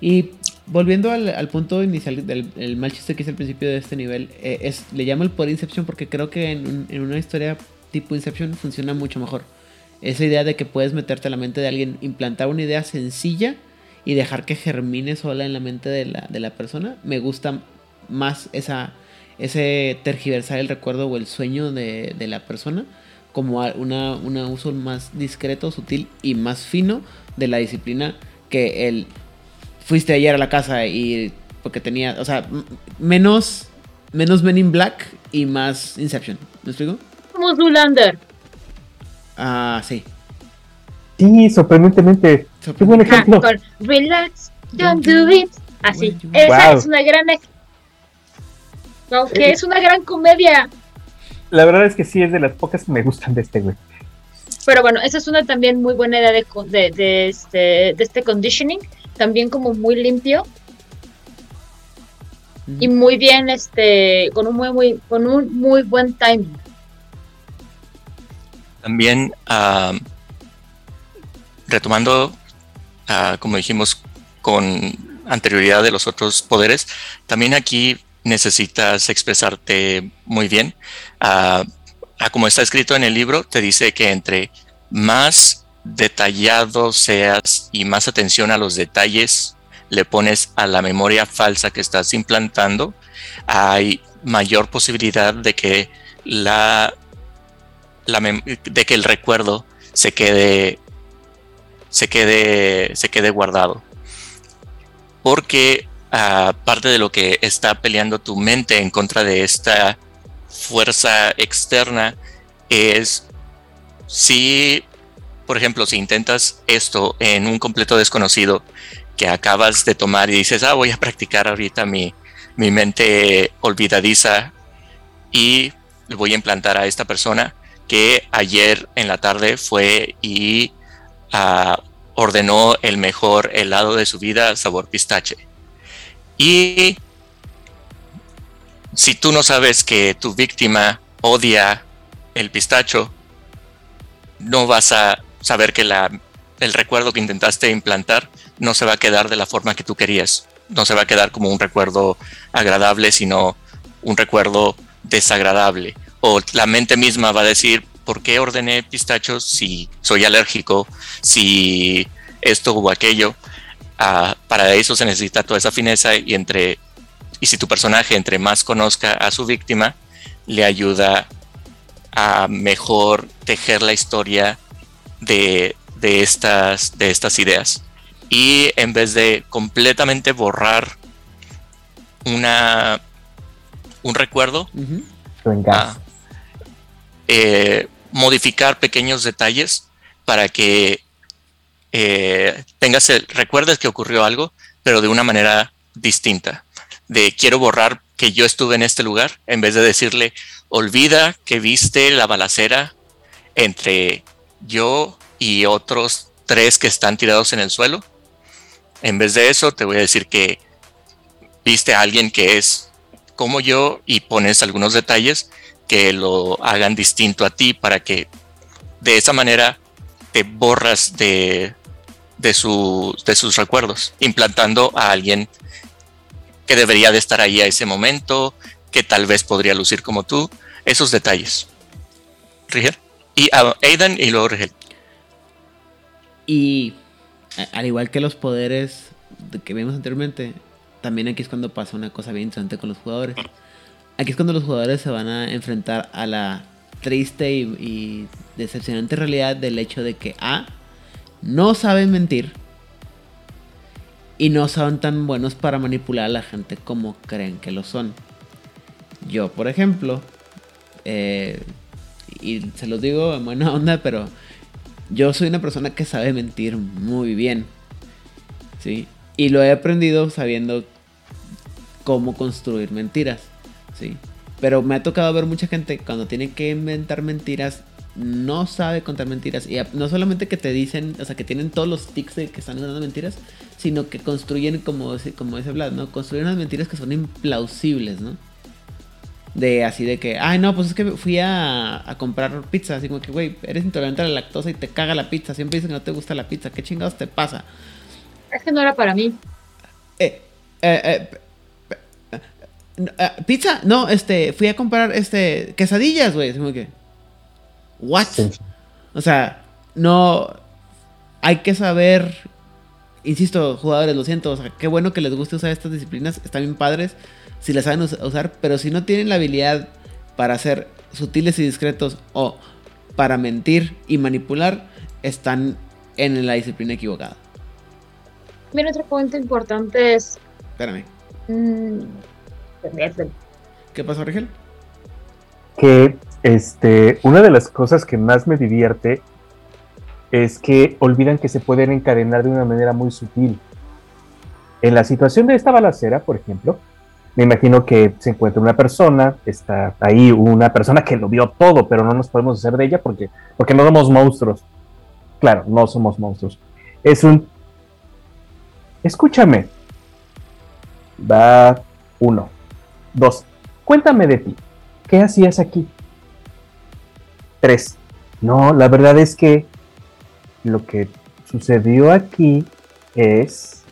Y volviendo al, punto inicial del el mal chiste que hice al principio de este nivel, eh, es, le llamo el poder Inception porque creo que en una historia tipo Inception funciona mucho mejor. Esa idea de que puedes meterte a la mente de alguien, implantar una idea sencilla y dejar que germine sola en la mente de la, de la persona, me gusta más esa, ese tergiversar el recuerdo o el sueño de, de la persona como una, una uso más discreto, sutil y más fino de la disciplina que el fuiste ayer a la casa y porque tenía, o sea, menos menos Men in Black y más Inception. ¿Me explico? Como Zoolander. Ah, sí. Sí, sorprendentemente. Qué buen Ajá, ejemplo. con Relax, don't do it. Así. Esa Wow. es una gran. Ej- No, que es una gran comedia. La verdad es que sí es de las pocas que me gustan de este güey. Pero bueno, esa es una también muy buena idea de, co- de, de este, de este conditioning. También como muy limpio y muy bien, este, con un muy, muy, con un muy buen timing. También, retomando, ah, como dijimos, con anterioridad de los otros poderes, también aquí necesitas expresarte muy bien. Ah, ah, como está escrito en el libro, te dice que entre más detallado seas y más atención a los detalles le pones a la memoria falsa que estás implantando, hay mayor posibilidad de que la la de que el recuerdo se quede se quede se quede guardado porque aparte de lo que está peleando tu mente en contra de esta fuerza externa es si, por ejemplo, si intentas esto en un completo desconocido que acabas de tomar y dices, ah, voy a practicar ahorita mi, mi mente olvidadiza y le voy a implantar a esta persona que ayer en la tarde fue y ah, ordenó el mejor helado de su vida, sabor pistache. Y si tú no sabes que tu víctima odia el pistacho, no vas a saber que la, el recuerdo que intentaste implantar no se va a quedar de la forma que tú querías. No se va a quedar como un recuerdo agradable, sino un recuerdo desagradable. O la mente misma va a decir, ¿por qué ordené pistachos si soy alérgico? Si esto o aquello. Para eso se necesita toda esa fineza y entre y si tu personaje entre más conozca a su víctima le ayuda a mejor tejer la historia de, de estas de estas ideas. Y en vez de completamente borrar una un recuerdo eh, modificar pequeños detalles para que eh, tengas el, recuerdes que ocurrió algo, pero de una manera distinta. De quiero borrar que yo estuve en este lugar, en vez de decirle, olvida que viste la balacera entre yo y otros tres que están tirados en el suelo. En vez de eso, te voy a decir que viste a alguien que es como yo y pones algunos detalles que lo hagan distinto a ti para que de esa manera borras de, de, de sus recuerdos, implantando a alguien que debería de estar ahí a ese momento, que tal vez podría lucir como tú, esos detalles. Rigel. Y a Aidan y luego Rigel. Y al igual que los poderes que vimos anteriormente, también aquí es cuando pasa una cosa bien interesante con los jugadores. Aquí es cuando los jugadores se van a enfrentar a la triste y, decepcionante realidad del hecho de que A, no saben mentir y no son tan buenos para manipular a la gente como creen que lo son. Yo, por ejemplo, eh, y se los digo en buena onda, pero yo soy una persona que sabe mentir muy bien. ¿Sí? Y lo he aprendido sabiendo cómo construir mentiras. ¿Sí? Pero me ha tocado ver mucha gente cuando tiene que inventar mentiras, no sabe contar mentiras. Y no solamente que te dicen, o sea, que tienen todos los tics de que están dando mentiras, sino que construyen, como, como dice Vlad, ¿no? Construyen unas mentiras que son implausibles, ¿no? De así de que, ay, no, pues es que fui a, a comprar pizza. Así como que, güey, eres intolerante a la lactosa y te caga la pizza. Siempre dicen que no te gusta la pizza. ¿Qué chingados te pasa? Es que no era para mí. Eh, eh, eh Ah, ¿Pizza? No, este, fui a comprar este quesadillas, güey. Como que. ¿What? O sea, no. Hay que saber. Insisto, jugadores, lo siento. O sea, qué bueno que les guste usar estas disciplinas. Están bien padres. Si las saben usar. Pero si no tienen la habilidad para ser sutiles y discretos o para mentir y manipular, están en la disciplina equivocada. Mira, otro punto importante es. Espérame. Mm, ¿Qué pasó, Rigel? Que este, una de las cosas que más me divierte es que olvidan que se pueden encadenar de una manera muy sutil. En la situación de esta balacera, por ejemplo, me imagino que se encuentra una persona, está ahí una persona que lo vio todo, pero no nos podemos hacer de ella porque, porque no somos monstruos. Claro, no somos monstruos. Es un... Escúchame. Va uno. Dos, cuéntame de ti. ¿Qué hacías aquí? Tres, no, la verdad es que lo que sucedió aquí es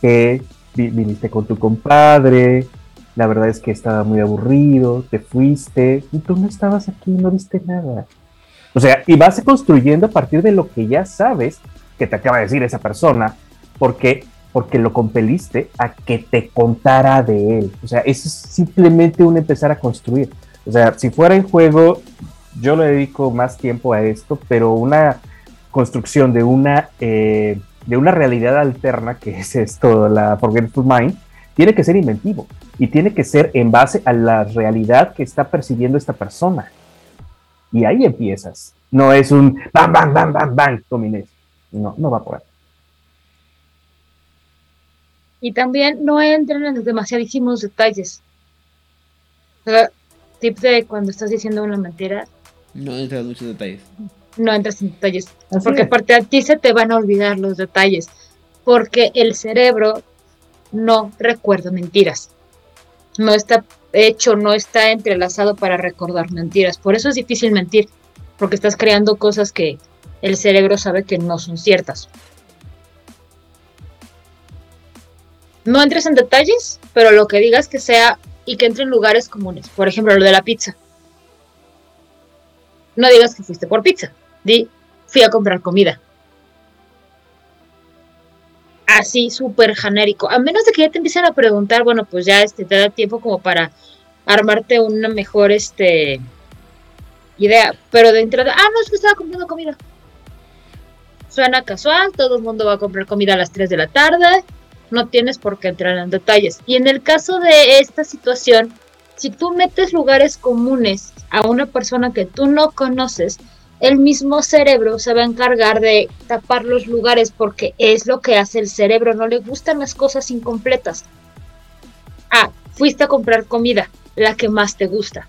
que viniste con tu compadre, la verdad es que estaba muy aburrido, te fuiste y tú no estabas aquí, no viste nada. O sea, y vas construyendo a partir de lo que ya sabes que te acaba de decir esa persona, porque porque lo compeliste a que te contara de él. O sea, eso es simplemente un empezar a construir. O sea, si fuera en juego, yo le dedico más tiempo a esto, pero una construcción de una eh, de una realidad alterna, que es esto, la Forgetful Mind, tiene que ser inventivo y tiene que ser en base a la realidad que está percibiendo esta persona. Y ahí empiezas. No es un bam, bam, bam, bam, bam, Dominés. No, no va por ahí. Y también no entren en los demasiadísimos detalles. O sea, tip de cuando estás diciendo una mentira, No entras en muchos detalles. no entras en detalles. Así porque es. aparte a ti se te van a olvidar los detalles. Porque el cerebro no recuerda mentiras. No está hecho, no está entrelazado para recordar mentiras. Por eso es difícil mentir. Porque estás creando cosas que el cerebro sabe que no son ciertas. No entres en detalles, pero lo que digas que sea y que entre en lugares comunes. Por ejemplo, lo de la pizza. No digas que fuiste por pizza. Di, fui a comprar comida. Así, súper genérico. A menos de que ya te empiecen a preguntar, bueno, pues ya este, te da tiempo como para armarte una mejor este, idea. Pero de entrada, ah, no, es que estaba comprando comida. Suena casual, todo el mundo va a comprar comida a las 3 de la tarde. No tienes por qué entrar en detalles. Y en el caso de esta situación, si tú metes lugares comunes a una persona que tú no conoces, el mismo cerebro se va a encargar de tapar los lugares porque es lo que hace el cerebro, no le gustan las cosas incompletas. Ah, fuiste a comprar comida, la que más te gusta.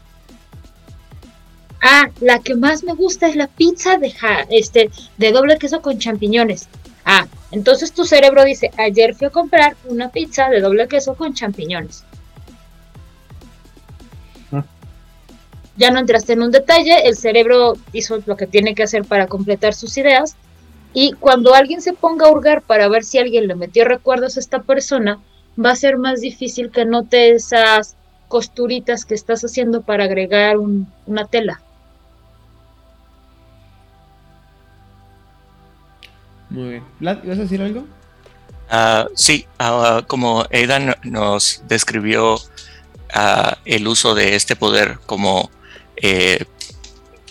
Ah, la que más me gusta es la pizza de, este, de doble queso con champiñones. Ah, entonces tu cerebro dice, ayer fui a comprar una pizza de doble queso con champiñones. ya no entraste en un detalle, el cerebro hizo lo que tiene que hacer para completar sus ideas y cuando alguien se ponga a hurgar para ver si alguien le metió recuerdos a esta persona, va a ser más difícil que note esas costuritas que estás haciendo para agregar un- una tela. Muy bien. Vlad, ¿ibas a decir algo? Ah, sí, ah, como Aidan nos describió ah, el uso de este poder como eh,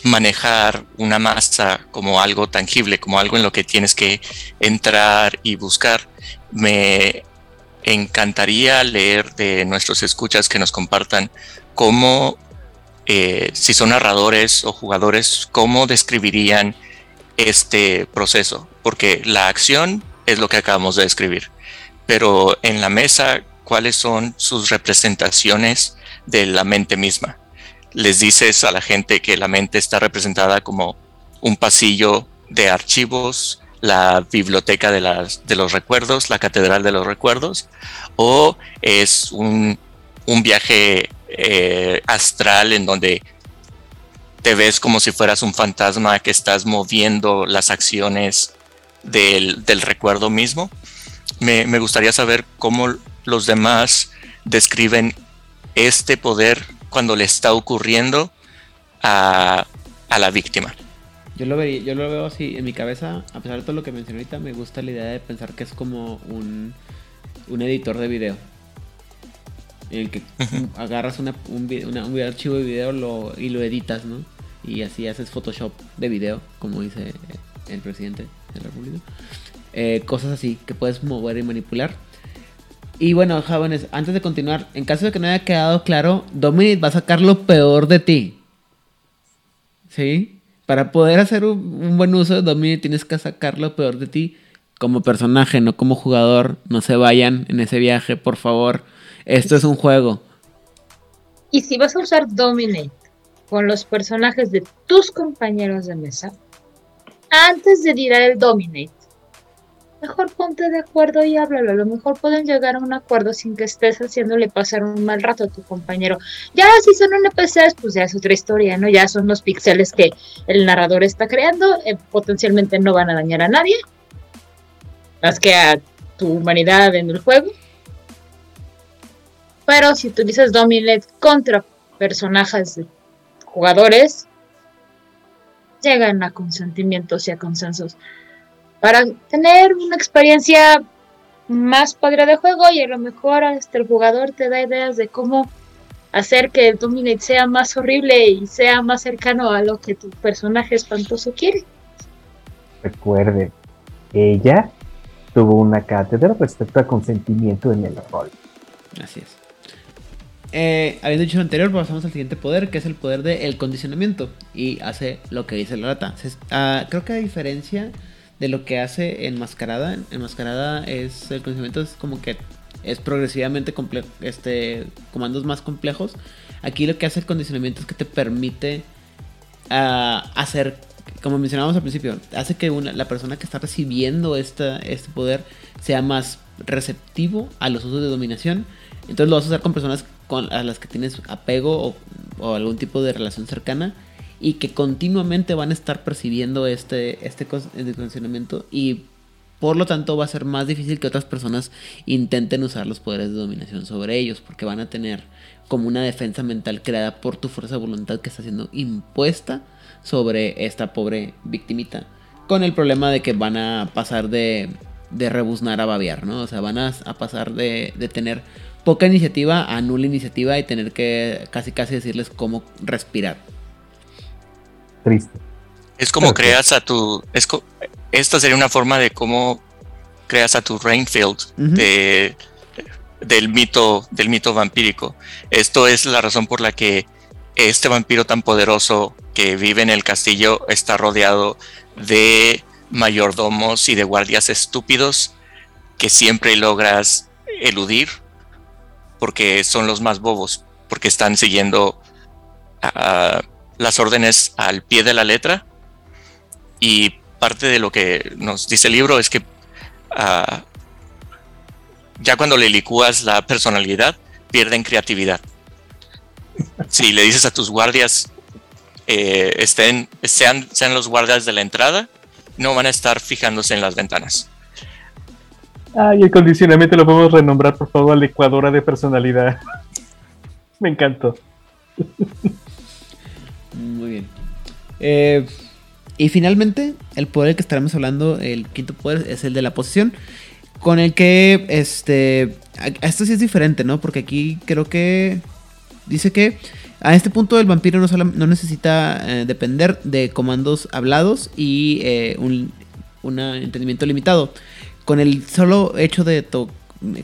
manejar una masa como algo tangible, como algo en lo que tienes que entrar y buscar, me encantaría leer de nuestros escuchas que nos compartan cómo, eh, si son narradores o jugadores, cómo describirían este proceso, porque la acción es lo que acabamos de describir, pero en la mesa, ¿cuáles son sus representaciones de la mente misma? Les dices a la gente que la mente está representada como un pasillo de archivos, la biblioteca de, las, de los recuerdos, la catedral de los recuerdos, o es un, un viaje eh, astral en donde te ves como si fueras un fantasma que estás moviendo las acciones del, del recuerdo mismo. Me, me gustaría saber cómo los demás describen este poder cuando le está ocurriendo a, a la víctima. Yo lo, vería, yo lo veo así en mi cabeza, a pesar de todo lo que mencioné ahorita, me gusta la idea de pensar que es como un, un editor de video. En el que agarras una, un, una- un archivo de video lo, y lo editas, ¿no? Y así haces Photoshop de video, como dice el presidente de la República. Eh, cosas así que puedes mover y manipular. Y bueno, jóvenes, antes de continuar, en caso de que no haya quedado claro, Dominic va a sacar lo peor de ti. ¿Sí? Para poder hacer un, un buen uso de Dominic tienes que sacar lo peor de ti como personaje, no como jugador. No se vayan en ese viaje, por favor. Esto es un juego. Y si vas a usar Dominate con los personajes de tus compañeros de mesa, antes de tirar el Dominate, mejor ponte de acuerdo y háblalo. A lo mejor pueden llegar a un acuerdo sin que estés haciéndole pasar un mal rato a tu compañero. Ya si son NPCs, pues ya es otra historia, ¿no? Ya son los píxeles que el narrador está creando, eh, potencialmente no van a dañar a nadie, más que a tu humanidad en el juego. Pero si utilizas Dominate contra personajes de jugadores, llegan a consentimientos y a consensos para tener una experiencia más padre de juego y a lo mejor hasta el jugador te da ideas de cómo hacer que el Dominate sea más horrible y sea más cercano a lo que tu personaje espantoso quiere. Recuerde, ella tuvo una cátedra respecto al consentimiento en el rol. Así es. Eh, habiendo dicho lo anterior, pasamos al siguiente poder, que es el poder del condicionamiento. Y hace lo que dice la lata. Ah, creo que a diferencia de lo que hace Enmascarada, Enmascarada es el condicionamiento es como que es progresivamente este, comandos más complejos. Aquí lo que hace el condicionamiento es que te permite ah, hacer, como mencionábamos al principio, hace que una- la persona que está recibiendo esta, este poder sea más receptivo a los usos de dominación. Entonces lo vas a usar con personas con, a las que tienes apego o, algún tipo de relación cercana y que continuamente van a estar percibiendo este, este este condicionamiento y por lo tanto va a ser más difícil que otras personas intenten usar los poderes de dominación sobre ellos porque van a tener como una defensa mental creada por tu fuerza de voluntad que está siendo impuesta sobre esta pobre victimita con el problema de que van a pasar de, de rebuznar a babear, ¿no? O sea, van a, a pasar de, de tener poca iniciativa a nula iniciativa y tener que casi casi decirles cómo respirar. Triste. Es como creas a tu. Es co- esta sería una forma de cómo creas a tu Rainfield de, del mito del mito vampírico. Esto es la razón por la que este vampiro tan poderoso que vive en el castillo está rodeado de mayordomos y de guardias estúpidos que siempre logras eludir porque son los más bobos, porque están siguiendo las órdenes al pie de la letra y parte de lo que nos dice el libro es que ah, ya cuando le licúas la personalidad pierden creatividad. Si le dices a tus guardias eh, estén, sean, sean los guardias de la entrada, no van a estar fijándose en las ventanas. Ay, el condicionamiento lo podemos renombrar, por favor, licuadora de personalidad. Me encantó. Muy bien. Eh, y finalmente, el poder del que estaremos hablando, el quinto poder, es el de la posesión. Con el que, este, a- esto sí es diferente, ¿no? Porque aquí creo que dice que a este punto el vampiro no, solam- no necesita eh, depender de comandos hablados y eh, un entendimiento limitado. Con el solo hecho de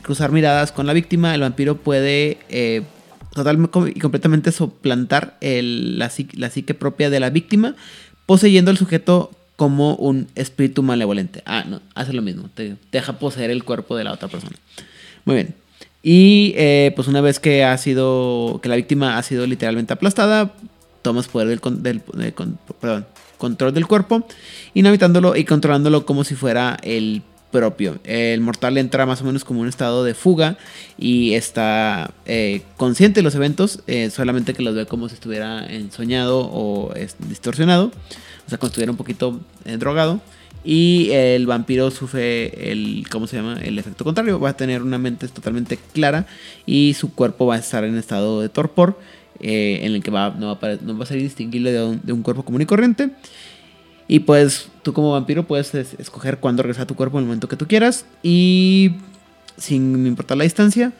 cruzar miradas con la víctima, el vampiro puede eh, y completamente suplantar el- la, la psique propia de la víctima, poseyendo al sujeto como un espíritu malevolente. Ah, no, hace lo mismo, te deja poseer el cuerpo de la otra persona. Muy bien. Y eh, pues una vez que ha sido, que la víctima ha sido literalmente aplastada, tomas poder del, del- del control del cuerpo, inhabitándolo y controlándolo como si fuera el propio. El mortal entra más o menos como un estado de fuga y está eh, consciente de los eventos, eh, solamente que los ve como si estuviera ensoñado o distorsionado, o sea, como si estuviera un poquito eh, drogado. Y el vampiro sufre el, ¿cómo se llama? El efecto contrario. Va a tener una mente totalmente clara y su cuerpo va a estar en estado de torpor, en el que va, no, va a, no va a ser distinguible de un cuerpo común y corriente. Y pues tú como vampiro puedes es- escoger cuándo regresar a tu cuerpo en el momento que tú quieras y sin importar la distancia.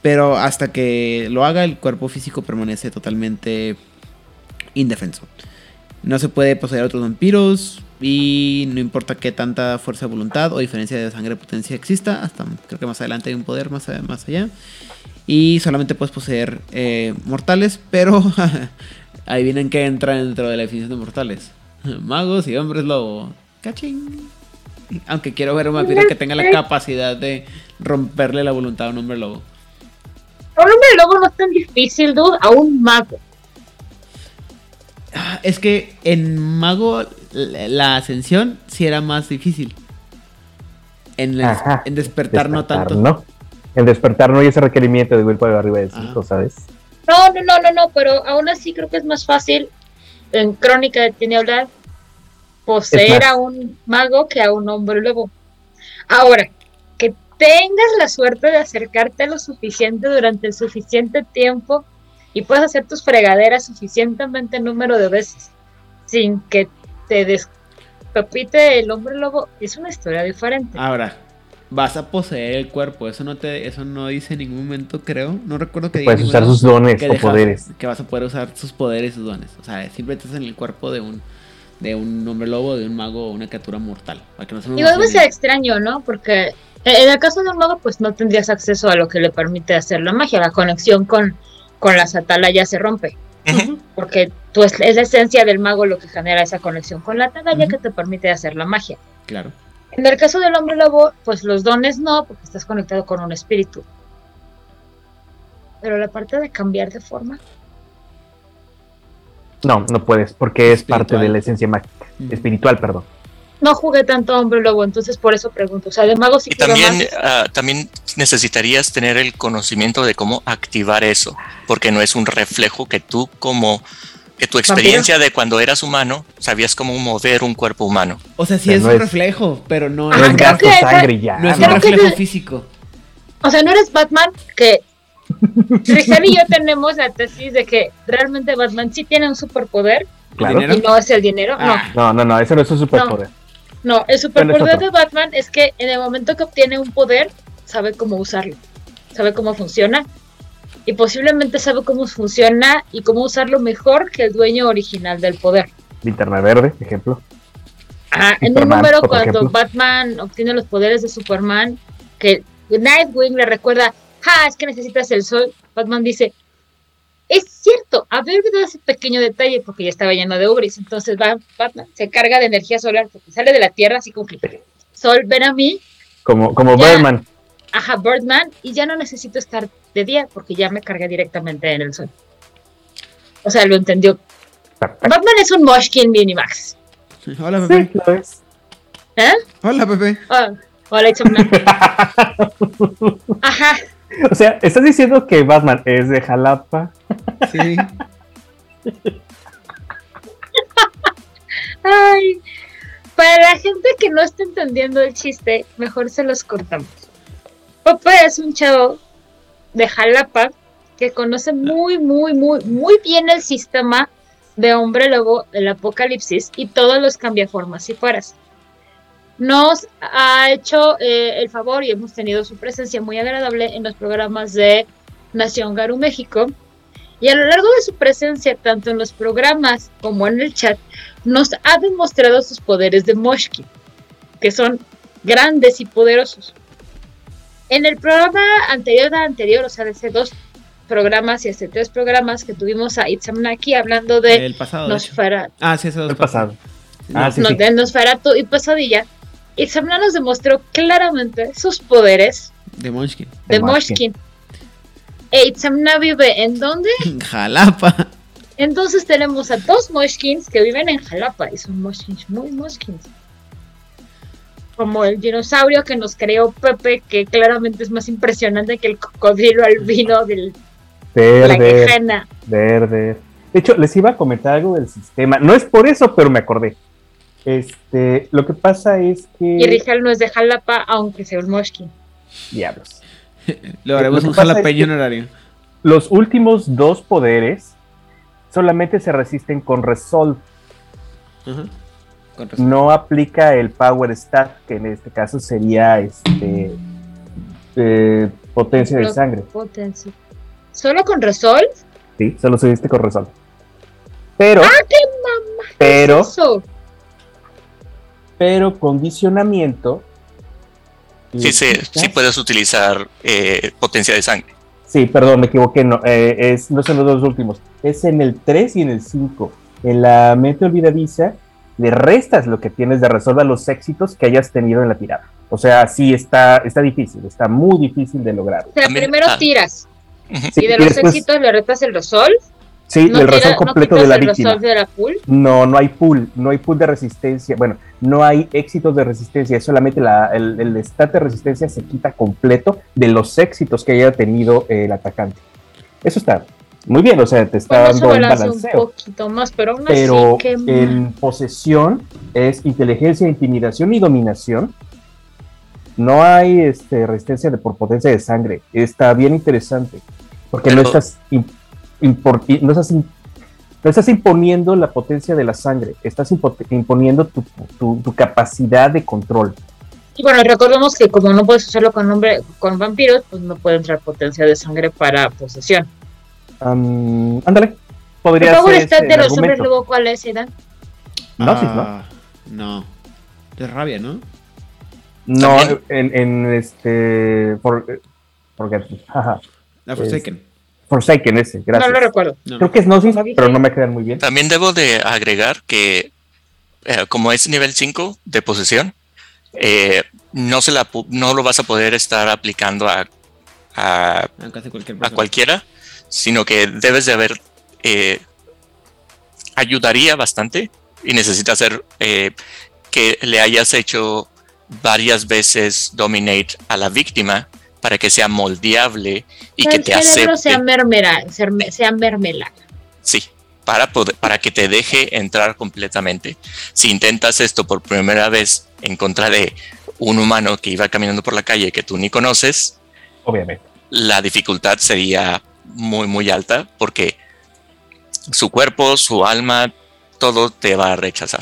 Pero hasta que lo haga, el cuerpo físico permanece totalmente indefenso. No se puede poseer otros vampiros y no importa qué tanta fuerza de voluntad o diferencia de sangre potencia exista. Hasta creo que más adelante hay un poder más, más allá. Y solamente puedes poseer eh, mortales, pero adivinen que entra dentro de la definición de mortales. Magos y hombres lobo. Cachín. Aunque quiero ver un vampiro que tenga la capacidad de romperle la voluntad a un hombre lobo. Un hombre lobo no es tan difícil, dude, a un mago. Ah, Es que en Mago la ascensión sí era más difícil. En, el- Ajá. en despertar, no tanto. No. En despertar no hay ese requerimiento de willpower arriba de 5, Ajá. ¿sabes? No, no, no, no, no, pero aún así creo que es más fácil en Crónica de Tinieblas poseer a un mago que a un hombre lobo. Ahora, que tengas la suerte de acercarte lo suficiente durante el suficiente tiempo y puedas hacer tus fregaderas suficientemente número de veces sin que te descapite el hombre lobo, es una historia diferente. Ahora, vas a poseer el cuerpo. Eso no te, eso no dice en ningún momento, creo. No recuerdo que diga Puedes usar sus dones que o dejas- poderes. Que vas a poder usar sus poderes y sus dones. O sea, siempre estás en el cuerpo de un de un hombre lobo, de un mago o una criatura mortal. Para que no se debe ser extraño, ¿no? Porque en el caso de un mago, pues no tendrías acceso a lo que le permite hacer la magia. La conexión con, con las atalayas se rompe. Porque tú es, es la esencia del mago lo que genera esa conexión con la atalaya Ujú. que te permite hacer la magia. Claro. En el caso del hombre lobo, pues los dones no, porque estás conectado con un espíritu. Pero la parte de cambiar de forma. No, no puedes, porque es parte Espiritual. de la esencia mágica. Espiritual, perdón. No jugué tanto a hombre lobo, entonces por eso pregunto. O sea, de mago sí Y también, más. ah, también necesitarías tener el conocimiento de cómo activar eso, porque no es un reflejo que tú como tu experiencia de cuando eras humano sabías cómo mover un cuerpo humano. O sea, sí Pero es no un es- reflejo, pero no No es creo que sangre ya. no es un Creo que reflejo es- físico. O sea, no eres Batman, que Rizal y yo tenemos la tesis de que realmente Batman sí tiene un superpoder Claro. Y no es el dinero. Ah, No, no, no, eso no es un superpoder. No, no, el superpoder de Batman es que en el momento que obtiene un poder, sabe cómo usarlo, sabe cómo funciona y posiblemente sabe cómo funciona y cómo usarlo mejor que el dueño original del poder. Linterna verde, ejemplo. Ah, en un número cuando ejemplo. Batman obtiene los poderes de Superman, que Nightwing le recuerda, ah, es que necesitas el sol, Batman dice, es cierto, había olvidado ese pequeño detalle porque ya estaba lleno de ubris, entonces va, Batman se carga de energía solar porque sale de la Tierra así como que, sol, ven a mí, Como, como Ya. Birdman. ajá, Birdman, y ya no necesito estar de día porque ya me cargué directamente en el sol. O sea, lo entendió. Perfecto. Batman es un Moshkin Minimax. Hola, Pepe. Sí, lo es. ¿Eh? Hola, Pepe. Ah, hola. Ajá. O sea, estás diciendo que Batman es de Jalapa. Sí. Ay, para la gente que no está entendiendo el chiste, mejor se los cortamos. Papá es un chavo de Jalapa que conoce muy, muy, muy, muy bien el sistema de hombre lobo del apocalipsis y todos los cambiaformas y fueras. Nos ha hecho eh, el favor y hemos tenido su presencia muy agradable en los programas de Nación Garu México. Y a lo largo de su presencia, tanto en los programas como en el chat, nos ha demostrado sus poderes de Moshki, que son grandes y poderosos. En el programa anterior a anterior, o sea, de hace dos programas y hace tres programas que tuvimos a Itzamnaki hablando de El pasado. de hecho. Nosfera- Ah, sí, eso El pasado. Ah, sí, no, sí. de Nosferatu y Pesadilla, Itzamna nos demostró claramente sus poderes De Munchkin. de De Moshkin. Moshkin. E Itzamna vive en dónde? Jalapa. Entonces tenemos a dos Moshkins que viven en Jalapa y son Moshkins muy Moshkins. Como el dinosaurio que nos creó Pepe, que claramente es más impresionante que el cocodrilo albino de la Verde, quejana. verde. De hecho, les iba a comentar algo del sistema. No es por eso, pero me acordé. Este, lo que pasa es Y que. Rigel no es de Jalapa, aunque sea un Moshkin. Diablos. Le haremos Lo que un jalapeño honorario. Los últimos dos poderes solamente se resisten con Resolve. Razón. No aplica el Power Stat, que en este caso sería este eh, potencia de sangre. Potencia. ¿Solo con Resol? Sí, solo se viste con Resolve. Pero, ¡Ah, qué mamá! pero, Eso. pero condicionamiento. Sí, sí, sí puedes utilizar eh, potencia de sangre. Sí, perdón, me equivoqué. No, eh, es, no son los dos últimos. Es en el 3 y en el 5. En la mente olvidadiza, le restas lo que tienes de resolver los éxitos que hayas tenido en la tirada. O sea, sí está, está difícil, está muy difícil de lograr. O sea, También- primero ah. tiras. Sí, y de y los después- éxitos le retas el Resol. Sí, no el tira- resol no completo de la el víctima. De la pool. No, no hay pool, no hay pool de resistencia. Bueno, no hay éxitos de resistencia, es solamente la, el, el stat de resistencia se quita completo de los éxitos que haya tenido eh, el atacante. Eso está muy bien, o sea, te está Bueno, dando un balanceo. poquito más, pero aún Pero así, en posesión es inteligencia, intimidación y dominación. No hay este, resistencia de por potencia de sangre. Está bien interesante. Porque no estás, im- impor- i- no, estás im- no estás imponiendo la potencia de la sangre. Estás impo- imponiendo tu, tu- tu capacidad de control. Y bueno, recordemos que como no puedes usarlo con hombre, con vampiros, pues no puede entrar potencia de sangre para posesión. Am, ándale. Podría power ser ese de los hombres ¿cuál es, Aidan? Gnosis, ¿no? Ah, No. Es rabia, ¿no? No, en, en este. For, Forget- ajá, La Forsaken. Forsaken ese, gracias. No lo recuerdo. No, Creo no. que es Gnosis, pero no me quedan muy bien. También debo de agregar que eh, como es nivel 5 de posesión, eh, no, se la, no lo vas a poder estar aplicando a, a, A cualquiera, sino que debes de haber, eh, ayudaría bastante y necesitas hacer eh, que le hayas hecho varias veces dominate a la víctima para que sea moldeable y que el te cerebro sea, acepte. mermera, ser- sea mermelada. Sí, para, poder, para que te deje entrar completamente. Si intentas esto por primera vez en contra de un humano que iba caminando por la calle que tú ni conoces, Obviamente. la dificultad sería muy, muy alta porque su cuerpo, su alma, todo te va a rechazar.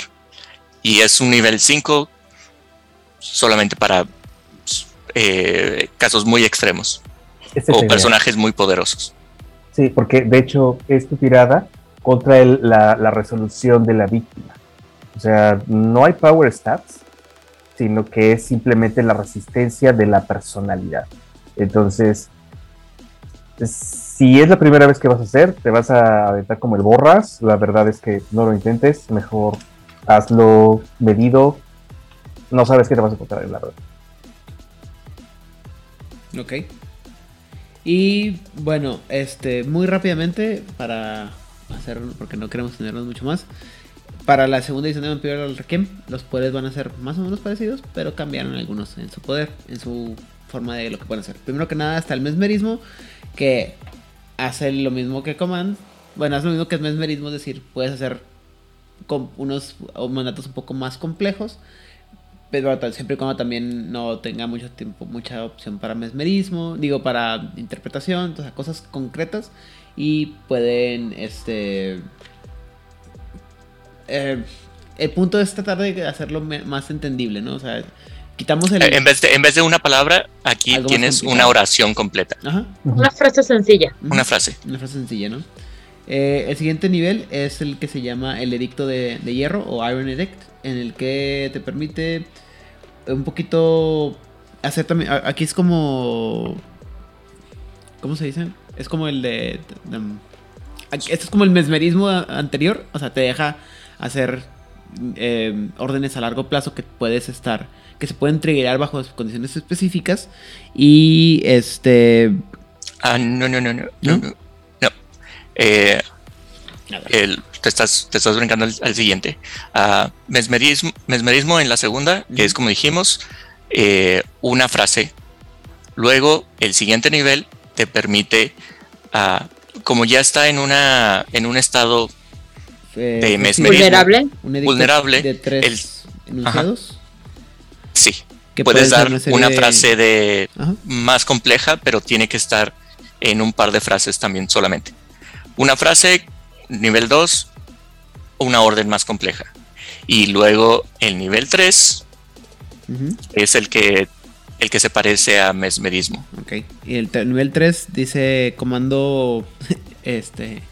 Y es un nivel 5 solamente para eh, casos muy extremos o personajes muy poderosos. Sí, porque de hecho es tu tirada contra el- la, la resolución de la víctima. O sea, no hay power stats, sino que es simplemente la resistencia de la personalidad. Entonces, es- si es la primera vez que vas a hacer, te vas a aventar como el borras. La verdad es que no lo intentes, mejor hazlo medido. No sabes qué te vas a encontrar en la verdad. Ok. Y bueno, este, muy rápidamente, para hacer, porque no queremos tenerlos mucho más. Para la segunda edición de Vampiro al Requiem, los poderes van a ser más o menos parecidos, pero cambiaron algunos en su poder, en su forma de lo que pueden hacer. Primero que nada está el mesmerismo, que hace lo mismo que Command. Bueno, hace lo mismo que es mesmerismo, es decir, puedes hacer unos mandatos un poco más complejos, pero siempre y cuando también no tenga mucho tiempo, mucha opción para mesmerismo, digo, para interpretación, sea, cosas concretas y pueden, este... eh, el punto es tratar de hacerlo más entendible, ¿no? O sea, quitamos el... Eh, En vez, de, en vez de una palabra, aquí tienes una oración completa, Ajá. Una frase sencilla. Una frase. Una frase sencilla, ¿no? Eh, el siguiente nivel es el que se llama el edicto de, de hierro o Iron Edict, en el que te permite un poquito hacer también. Aquí es como. ¿Cómo se dice? Es como el de. de- esto es como el mesmerismo anterior, o sea, te deja hacer eh, órdenes a largo plazo que puedes estar. Que se pueden triggerar bajo condiciones específicas. Y este. Ah, no, no, no, no. ¿No? No. no. Eh, el- te, estás, te estás brincando al, al siguiente. Ah, mesmerismo, mesmerismo en la segunda, que es como dijimos, eh, una frase. Luego, el siguiente nivel te permite, ah, como ya está en, una, en un estado eh, de mesmerismo. Vulnerable. vulnerable, de tres enunciados. Sí, que puedes dar una de- frase de Ajá. más compleja, pero tiene que estar en un par de frases también solamente. Una frase, nivel 2, una orden más compleja. Y luego el nivel 3 Ujú, es el que, el que se parece a mesmerismo. ok. Y el nivel 3 dice comando este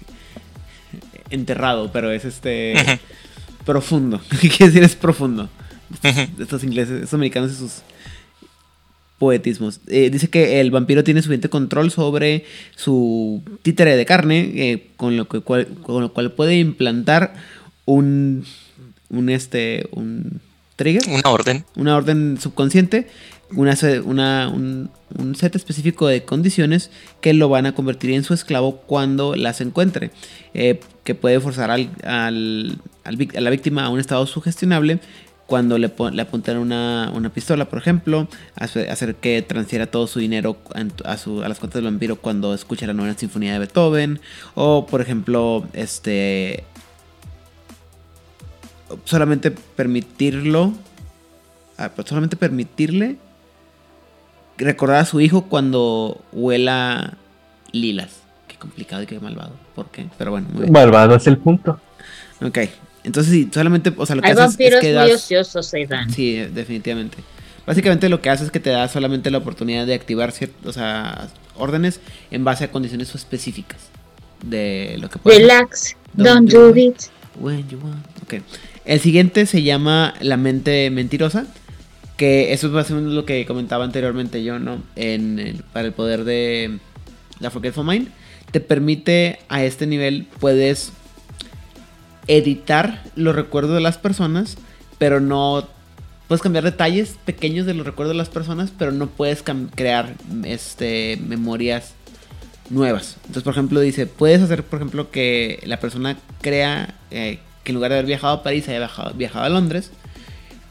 enterrado, pero es este profundo. ¿Qué quiere decir es profundo? Estos ingleses, estos americanos y sus poetismos. Eh, dice que el vampiro tiene suficiente control sobre su títere de carne, eh, con, lo que, cual, con lo cual puede implantar un, un, este, un trigger, Una orden. una orden subconsciente, una, una- un, un set específico de condiciones que lo van a convertir en su esclavo cuando las encuentre, eh, que puede forzar al, al- al a la víctima a un estado sugestionable cuando le, le apuntan una, una pistola, por ejemplo, hace- hacer que transfiera todo su dinero a, su- a las cuentas del vampiro cuando escucha la nueva sinfonía de Beethoven, o por ejemplo, este solamente permitirlo, ah, pues solamente permitirle recordar a su hijo cuando huela lilas. Qué complicado y qué malvado. ¿Por qué? Pero bueno, muy bien. Malvado es el punto. Ok. Entonces sí, solamente, o sea, lo que Hay haces es vampiros que muy das... ociosos, Aidan. Sí, definitivamente. Básicamente lo que hace es que te da solamente la oportunidad de activar ciertas, o sea, órdenes en base a condiciones específicas de lo que puedes. Relax, don't do it. When you want. Ok. El siguiente se llama La mente mentirosa. Que eso es más o menos lo que comentaba anteriormente yo, ¿no? En, el- para el poder de la Forgetful Mind. Te permite a este nivel, puedes editar los recuerdos de las personas, pero no puedes cambiar detalles pequeños de los recuerdos de las personas, pero no puedes crear este memorias nuevas. Entonces, por ejemplo, dice, puedes hacer, por ejemplo, que la persona crea eh, que en lugar de haber viajado a París haya viajado, a Londres,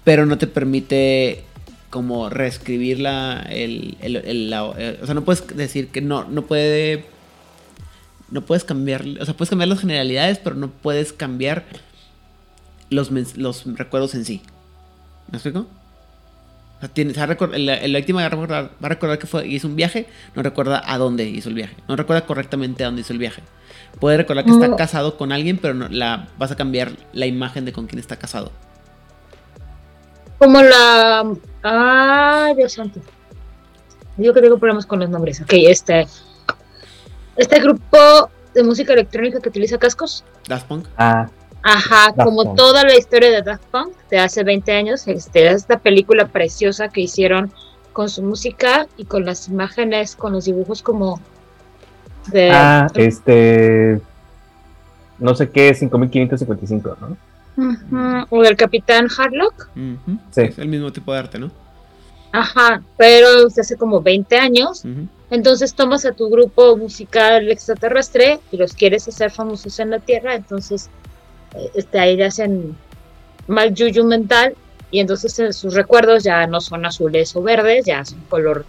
pero no te permite como reescribir la, el, el- el- la- eh, o sea, no puedes decir que no, no puede, no puedes cambiar, o sea, puedes cambiar las generalidades, pero no puedes cambiar los, los recuerdos en sí. ¿Me explico? O sea, tiene- se va a el víctima va a recordar, va a recordar que fue, hizo un viaje, no recuerda a dónde hizo el viaje, no recuerda correctamente a dónde hizo el viaje. Puede recordar que está casado con alguien, pero no, la, vas a cambiar la imagen de con quién está casado. Como la. Ah, Dios santo. Digo que tengo problemas con los nombres. Ok, este. Este grupo de música electrónica que utiliza cascos. Daft Punk. Ah, Ajá, Daft como Punk. toda la historia de Daft Punk de hace 20 años, este, esta película preciosa que hicieron con su música y con las imágenes, con los dibujos como de... ah, este. No sé qué, 5555, ¿no? Ujú, o del Capitán Harlock. Ujú. Sí. Es el mismo tipo de arte, ¿no? Ajá, pero de hace como 20 años. Ujú. Entonces tomas a tu grupo musical extraterrestre y los quieres hacer famosos en la Tierra, entonces eh, este, ahí le hacen mal yuyu mental y entonces eh, sus recuerdos ya no son azules o verdes, ya son color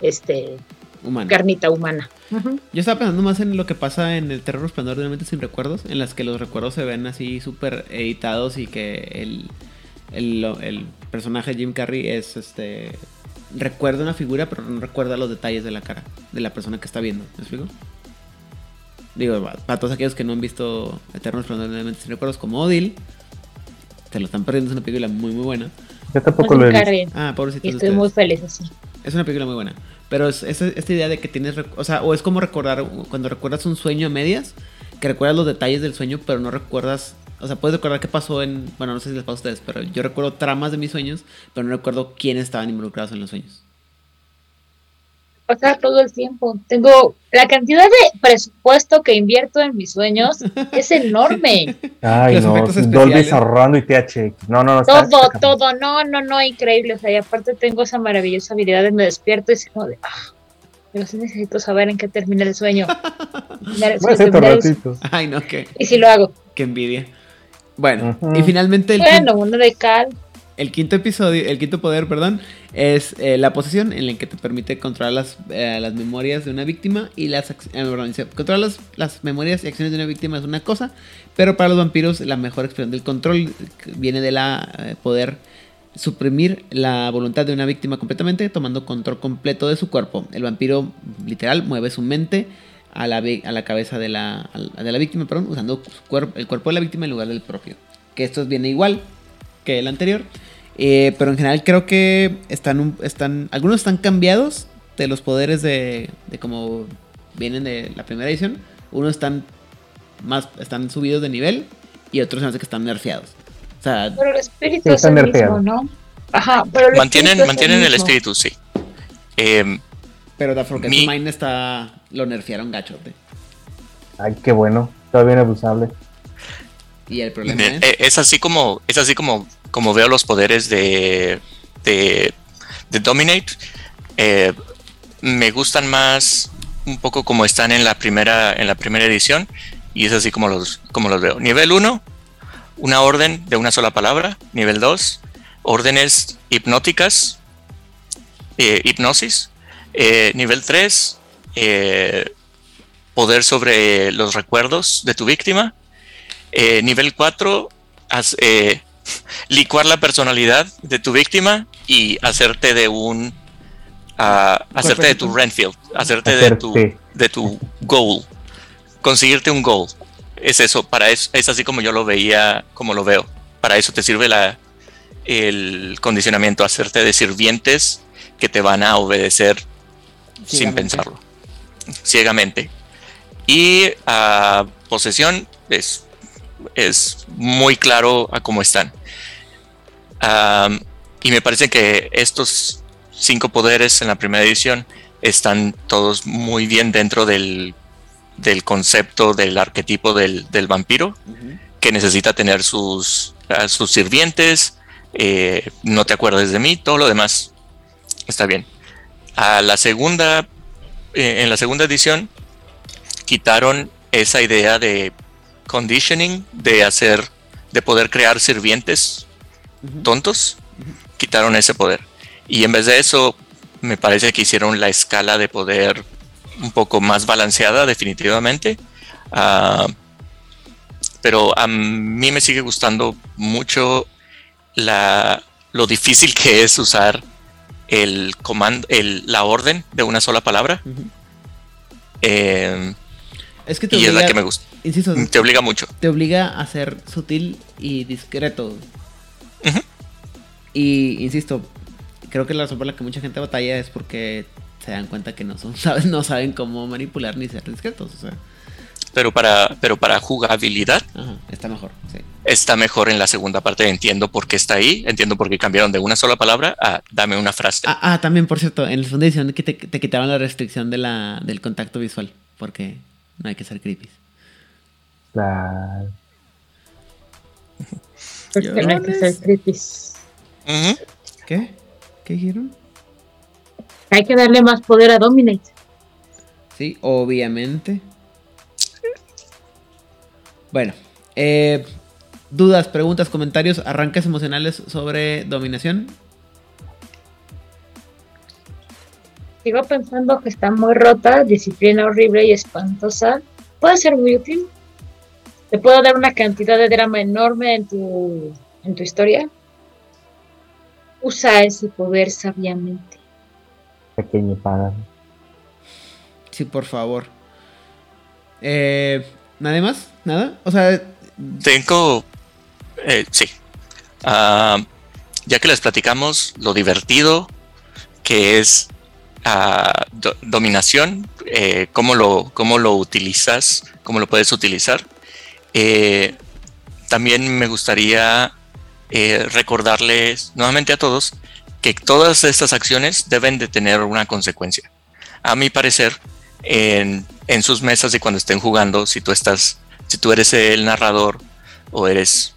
este Humano. carnita humana. Ujú. Yo estaba pensando más en lo que pasa en el Terror Resplandor de una mente sin recuerdos, en las que los recuerdos se ven así súper editados y que el, el, personaje Jim Carrey es este recuerda una figura pero no recuerda los detalles de la cara de la persona que está viendo. ¿Me explico? Digo, pa- para todos aquellos que no han visto Eterno Resplandor de una mente sin recuerdos como Odil, se lo están perdiendo, es una película muy muy buena. Yo tampoco lo he. Ah, de estoy ustedes. muy feliz así. Es una película muy buena. Pero es, es- esta idea de que tienes. O sea, o es como recordar. Cuando recuerdas un sueño a medias. Que recuerdas los detalles del sueño, pero no recuerdas. O sea, puedes recordar qué pasó en. Bueno, no sé si les pasa a ustedes, pero yo recuerdo tramas de mis sueños, pero no recuerdo quiénes estaban involucrados en los sueños. Pasa todo el tiempo. Tengo la cantidad de presupuesto que invierto en mis sueños es enorme. Ay, Los no. efectos Dolby. Surround y THX. No, no, no. Todo, está todo, no, no, no, increíble. O sea, y aparte tengo esa maravillosa habilidad de me despierto y es como de, ah, pero sí necesito saber en qué termina el sueño. Terminar- Voy a hacer terminar el- ratitos. Ay, no, qué, y si lo hago. qué envidia. Bueno, y finalmente el, Bueno, uno de cal. El quinto episodio, el quinto poder, perdón, es eh, la posesión en el que te permite controlar las, eh, las memorias de una víctima y las eh, perdón, dice, controlar las, las memorias y acciones de una víctima es una cosa, pero para los vampiros la mejor expresión del control viene de la eh, poder suprimir la voluntad de una víctima completamente, tomando control completo de su cuerpo. El vampiro literal mueve su mente a la, a la cabeza de la, a de la víctima, perdón, usando el cuerpo de la víctima en lugar del propio. Que esto viene igual que el anterior. Eh, pero en general creo que están, un- están algunos están cambiados de los poderes de, de como vienen de la primera edición. Unos están más están subidos de nivel y otros se hace que están nerfeados. O sea, Pero el espíritu Sí, es el nerfeado. mismo, ¿no? Ajá, pero el Mantienen, espíritu es mantienen el mismo. espíritu, sí. Em, pero The Forgotten Mi- Mind está lo nerfearon gachote. Ay, qué bueno. Todavía inabusable. Y el problema es eh, es así como es así como como veo los poderes de de, de Dominate Eh, me gustan más un poco como están en la primera en la primera edición y es así como los como los veo nivel 1 una orden de una sola palabra nivel 2 órdenes hipnóticas eh, hipnosis Eh, nivel 3 eh, poder sobre los recuerdos de tu víctima eh, nivel 4, haz- eh, licuar la personalidad de tu víctima y hacerte de un. ah, hacerte de tu. Renfield, hacerte de tu, de tu goal, conseguirte un goal. Es eso, para eso, es así como yo lo veía, como lo veo. Para eso te sirve la, el condicionamiento, hacerte de sirvientes que te van a obedecer sin pensarlo, ciegamente. Y ah, posesión es es muy claro a cómo están. Am, y me parece que estos cinco poderes en la primera edición están todos muy bien dentro del, del concepto del arquetipo del, del vampiro, que necesita tener sus, a sus sirvientes, eh, no te acuerdes de mí, todo lo demás está bien. A la segunda, eh, en la segunda edición, quitaron esa idea de conditioning, de hacer, de poder crear sirvientes tontos, quitaron ese poder. Y en vez de eso, me parece que hicieron la escala de poder un poco más balanceada, definitivamente. Ah, pero a mí me sigue gustando mucho la, lo difícil que es usar el comando, el, la orden de una sola palabra. Eh, Es que te y es obliga, la que me gusta. insisto, Te obliga mucho. te obliga a ser sutil y discreto. Y insisto, creo que la razón por la que mucha gente batalla es porque se dan cuenta que no son, ¿sabes? no saben cómo manipular ni ser discretos. O sea, Pero para, pero para jugabilidad ajá, está mejor, sí. está mejor en la segunda parte. Entiendo por qué está ahí, entiendo por qué cambiaron de una sola palabra a dame una frase. Ah, ah, también, por cierto, en la segunda edición que te, te quitaban la restricción de la, del contacto visual, porque no hay que ser creepy. La- Porque no hay que ser creepy. ¿Qué? ¿Qué dijeron? Hay que darle más poder a Dominate. Sí, obviamente. Bueno, eh, dudas, preguntas, comentarios, arranques emocionales sobre dominación. Sigo pensando que está muy rota, disciplina horrible y espantosa. Puede ser muy útil. Te puedo dar una cantidad de drama enorme en tu, en tu historia. Usa ese poder sabiamente. pequeño para Sí, por favor. Eh, ¿Nada más? ¿Nada? O sea, Tengo. eh, sí. Ah, ya que les platicamos lo divertido que es do- dominación, eh, cómo, lo, cómo lo utilizas, cómo lo puedes utilizar. eh, también me gustaría eh, recordarles nuevamente a todos que todas estas acciones deben de tener una consecuencia. A mi parecer, en, sus mesas y cuando estén jugando, si tú estás, si tú eres el narrador o eres,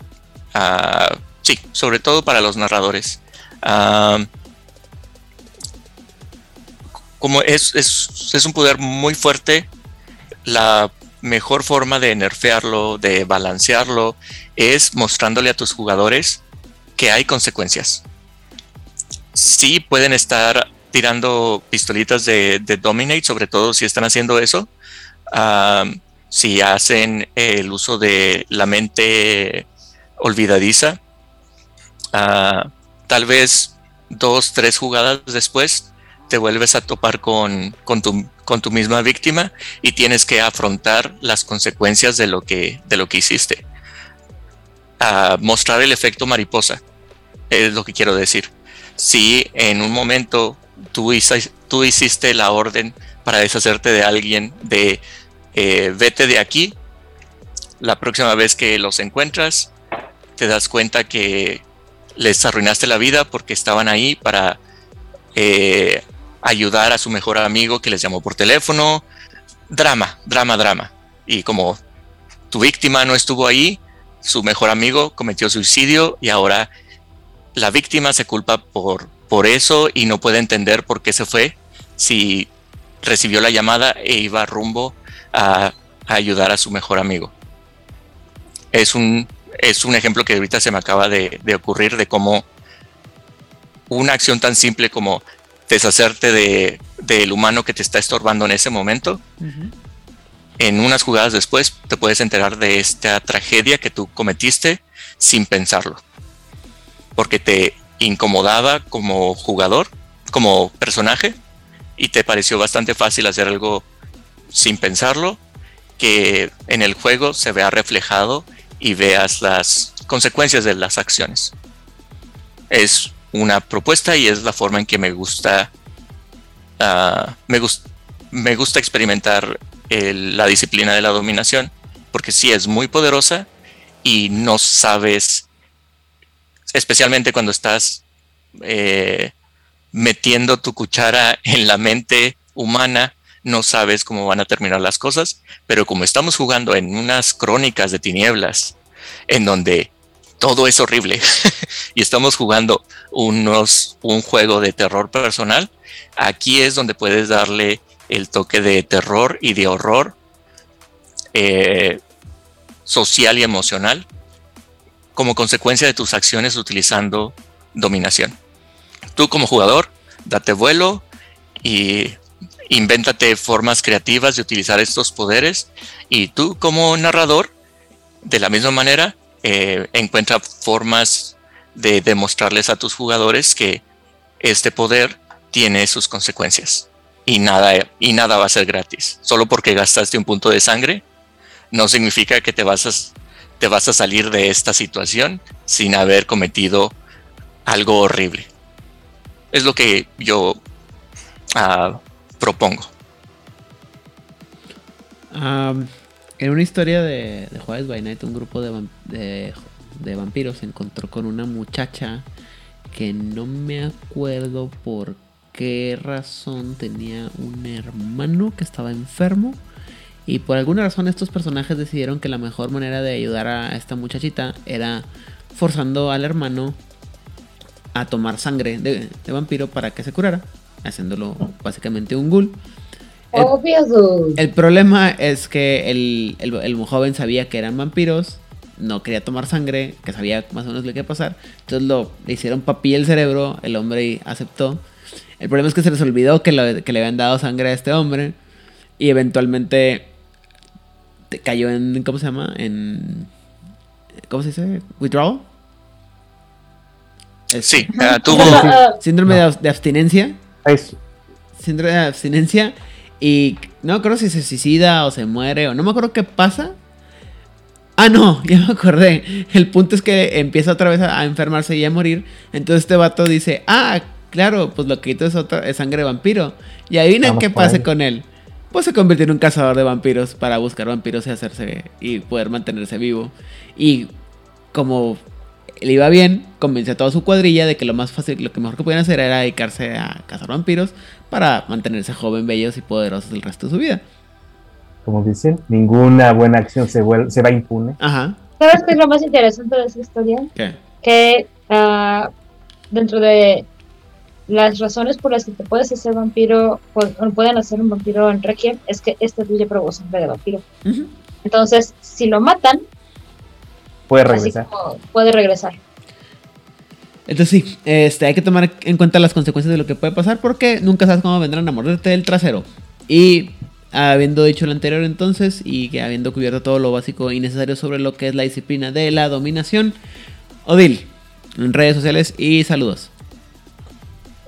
ah, sí, sobre todo para los narradores, ah, como es, es, es un poder muy fuerte, la mejor forma de nerfearlo, de balancearlo, es mostrándole a tus jugadores que hay consecuencias. Sí pueden estar tirando pistolitas de, de Dominate, sobre todo si están haciendo eso. Si hacen el uso de la mente olvidadiza, ah, tal vez dos, tres jugadas después te vuelves a topar con, con, tu, con tu misma víctima y tienes que afrontar las consecuencias de lo que, de lo que hiciste. Ah, mostrar el efecto mariposa es lo que quiero decir. Si en un momento tú, hici- tú hiciste la orden para deshacerte de alguien, de eh, vete de aquí, la próxima vez que los encuentras, te das cuenta que les arruinaste la vida porque estaban ahí para eh, ayudar a su mejor amigo que les llamó por teléfono. Drama, drama, drama. Y como tu víctima no estuvo ahí, su mejor amigo cometió suicidio y ahora la víctima se culpa por, por eso y no puede entender por qué se fue si recibió la llamada e iba rumbo a, a ayudar a su mejor amigo. Es un, es un ejemplo que ahorita se me acaba de, de ocurrir de cómo una acción tan simple como deshacerte de, del humano que te está estorbando en ese momento, en unas jugadas después te puedes enterar de esta tragedia que tú cometiste sin pensarlo. Porque te incomodaba como jugador, como personaje, y te pareció bastante fácil hacer algo sin pensarlo, que en el juego se vea reflejado y veas las consecuencias de las acciones. Es una propuesta y es la forma en que me gusta ah, me, gus- me gusta experimentar la disciplina de la dominación porque sí es muy poderosa y no sabes, especialmente cuando estás eh, metiendo tu cuchara en la mente humana, no sabes cómo van a terminar las cosas, pero como estamos jugando en unas crónicas de tinieblas, en donde todo es horrible y estamos jugando unos, un juego de terror personal, aquí es donde puedes darle el toque de terror y de horror eh, social y emocional como consecuencia de tus acciones utilizando dominación. Tú como jugador, date vuelo y invéntate formas creativas de utilizar estos poderes y tú como narrador, de la misma manera, eh, encuentra formas de demostrarles a tus jugadores que este poder tiene sus consecuencias y nada, y nada va a ser gratis. Solo porque gastaste un punto de sangre no significa que te vas a, te vas a salir de esta situación sin haber cometido algo horrible. Es lo que yo ah, propongo. en una historia de, de Juárez by Night, un grupo de, vampiros se encontró con una muchacha que no me acuerdo por qué razón tenía un hermano que estaba enfermo. Y por alguna razón estos personajes decidieron que la mejor manera de ayudar a esta muchachita era forzando al hermano a tomar sangre de, vampiro para que se curara, haciéndolo básicamente un ghoul. El, el problema es que el, el, joven sabía que eran vampiros, no quería tomar sangre, que sabía más o menos lo que iba a pasar. Entonces lo, le hicieron papi el cerebro, el hombre aceptó. El problema es que se les olvidó que, que le habían dado sangre a este hombre y eventualmente cayó en, ¿cómo se llama? En, ¿cómo se dice? Withdrawal. Sí, ah, tuvo síndrome de, abstinencia. Eso. Síndrome de abstinencia. Y no me acuerdo si se suicida o se muere o no me acuerdo qué pasa. Ah, no, ya me acordé. El punto es que empieza otra vez a, enfermarse y a morir. Entonces este vato dice, ah, claro, pues lo que quito es, otra, es sangre vampiro. Y ahí viene qué pase con él. Pues se convirtió en un cazador de vampiros para buscar vampiros y hacerse y poder mantenerse vivo. Y como le iba bien, convenció a toda su cuadrilla de que lo más fácil, lo que mejor que podían hacer era dedicarse a cazar vampiros para mantenerse joven, bellos y poderosos el resto de su vida. Como dicen, ninguna buena acción se, se va impune. Ajá. ¿Sabes qué es lo más interesante de esa historia? ¿Qué? Que uh, dentro de las razones por las que te puedes hacer vampiro, o pueden hacer un vampiro en Requiem, es que este tuyo probó sangre de vampiro. Entonces, si lo matan, Puede regresar. puede regresar. Entonces sí, este, hay que tomar en cuenta las consecuencias de lo que puede pasar porque nunca sabes cómo vendrán a morderte del trasero. Y habiendo dicho lo anterior entonces y que habiendo cubierto todo lo básico y necesario sobre lo que es la disciplina de la dominación, Odil, en redes sociales y saludos.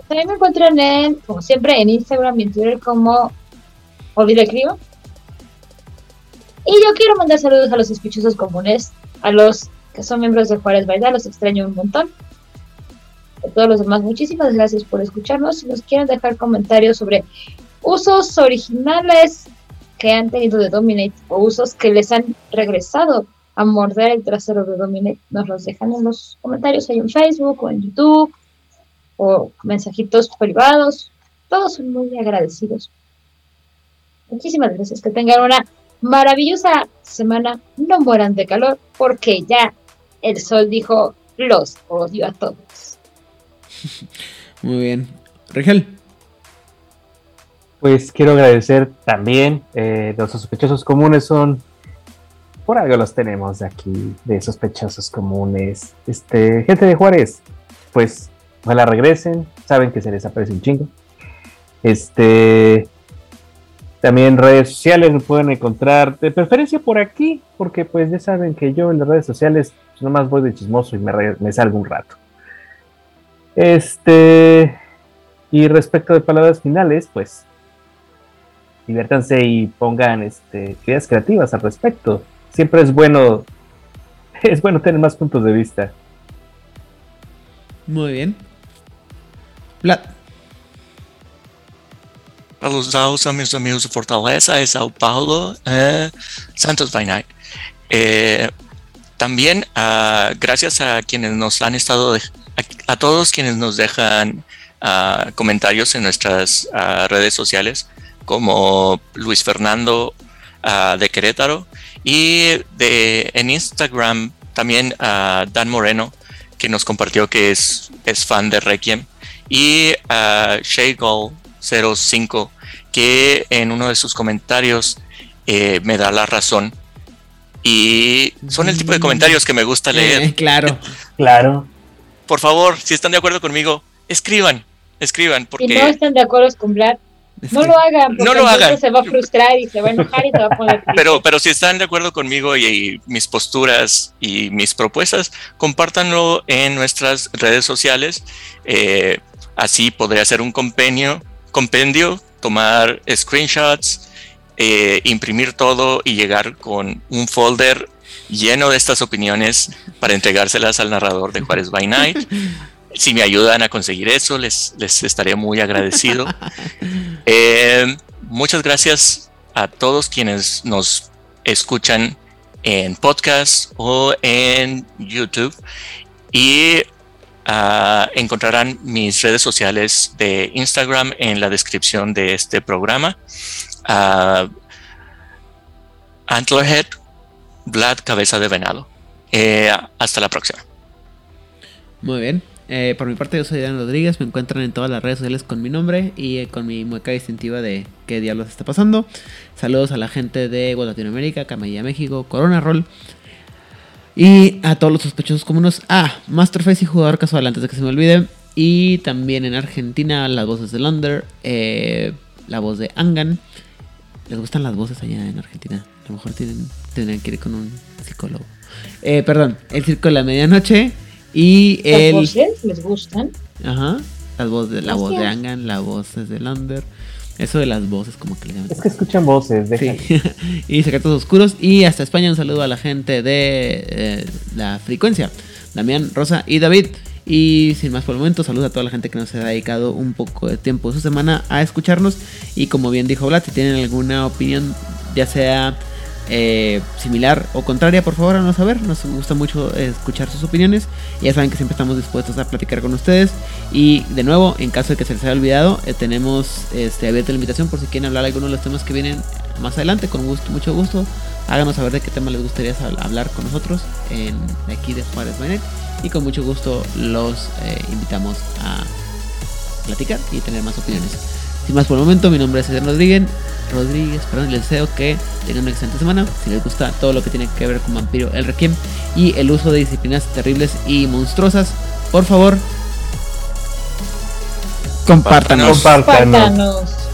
También me encuentran en, como siempre, en Instagram y en Twitter como Odil Escribo. Y yo quiero mandar saludos a los sospechosos comunes, a los que son miembros de Juárez Baida, los extraño un montón. A todos los demás, muchísimas gracias por escucharnos. Si nos quieren dejar comentarios sobre usos originales que han tenido de Dominate o usos que les han regresado a morder el trasero de Dominate, nos los dejan en los comentarios ahí en Facebook o en YouTube o mensajitos privados. Todos son muy agradecidos. Muchísimas gracias. Que tengan una maravillosa semana, no mueran de calor, porque ya el sol dijo, los odio a todos. Muy bien. Rigel. Pues quiero agradecer también, eh, los sospechosos comunes son, por algo los tenemos aquí, de sospechosos comunes. Este, gente de Juárez, pues ojalá regresen, saben que se les aparece un chingo. Este, también redes sociales me pueden encontrar, de preferencia por aquí, porque pues ya saben que yo en las redes sociales nomás voy de chismoso y me, salgo un rato. Este, y respecto de palabras finales, pues diviértanse y pongan este, ideas creativas al respecto. Siempre es bueno, es bueno tener más puntos de vista. Muy bien. Vlad. Saludos a mis amigos de Fortaleza y Sao Paulo, eh, Santos by Night. Eh, también ah, gracias a quienes nos han estado, de- a, todos quienes nos dejan ah, comentarios en nuestras ah, redes sociales, como Luis Fernando de Querétaro y de, en Instagram también a Dan Moreno, que nos compartió que es, es fan de Requiem, y a Shaygold05, que en uno de sus comentarios eh, me da la razón. Y son el tipo de comentarios que me gusta leer. Eh, claro. Claro. Por favor, si están de acuerdo conmigo, escriban, escriban, Si porque no están de acuerdo con Vlad, no lo hagan, porque No lo hagan. se va a frustrar y se va a enojar y se va a poner. Pero, pero si están de acuerdo conmigo y, y mis posturas y mis propuestas, compártanlo en nuestras redes sociales. Eh, así podré hacer un compendio, compendio tomar screenshots, eh, imprimir todo y llegar con un folder lleno de estas opiniones para entregárselas al narrador de Juárez by Night. Si me ayudan a conseguir eso, les, les estaré muy agradecido. Eh, muchas gracias a todos quienes nos escuchan en podcast o en YouTube y ah, encontrarán mis redes sociales de Instagram en la descripción de este programa. Ah, Antlerhead, Vlad Cabeza de Venado. Eh, hasta la próxima. Muy bien. Eh, por mi parte, yo soy Dan Rodríguez. Me encuentran en todas las redes sociales con mi nombre y eh, con mi mueca distintiva de qué diablos está pasando. Saludos a la gente de Latinoamérica, Camilla México, Corona Roll. Y a todos los sospechosos comunes. Ah, Masterface y jugador casual, antes de que se me olvide. Y también en Argentina, las voces de Lunder, eh, la voz de Angan. ¿Les gustan las voces allá en Argentina? A lo mejor tienen, tendrían que ir con un psicólogo. Eh, perdón, el circo de la medianoche. Y ¿Las el. voces les gustan? Ajá. Las de, la voz de. Angan, la voz de Lander. Eso de las voces, como que le llaman. Es que escuchan voces, déjalo. Sí. y Secretos Oscuros. Y hasta España un saludo a la gente de eh, la frecuencia. Damián, Rosa y David. Y sin más por el momento, saludos a toda la gente que nos ha dedicado un poco de tiempo de su semana a escucharnos. Y como bien dijo Vlad, si tienen alguna opinión, ya sea eh, similar o contraria, por favor, háganos saber. Nos gusta mucho escuchar sus opiniones. Ya saben que siempre estamos dispuestos a platicar con ustedes. Y de nuevo, en caso de que se les haya olvidado, eh, tenemos este, abierta la invitación por si quieren hablar alguno de los temas que vienen más adelante, con gusto, mucho gusto. Háganos saber de qué tema les gustaría hablar con nosotros en aquí de Juárez Bainet. Y con mucho gusto los eh, invitamos a platicar y tener más opiniones. Sin más por el momento, mi nombre es Eder Rodríguez. Rodríguez, perdón, les deseo que tengan una excelente semana. Si les gusta todo lo que tiene que ver con Vampiro el Requiem y el uso de disciplinas terribles y monstruosas, por favor, compártanos. Compártanos. Compártanos.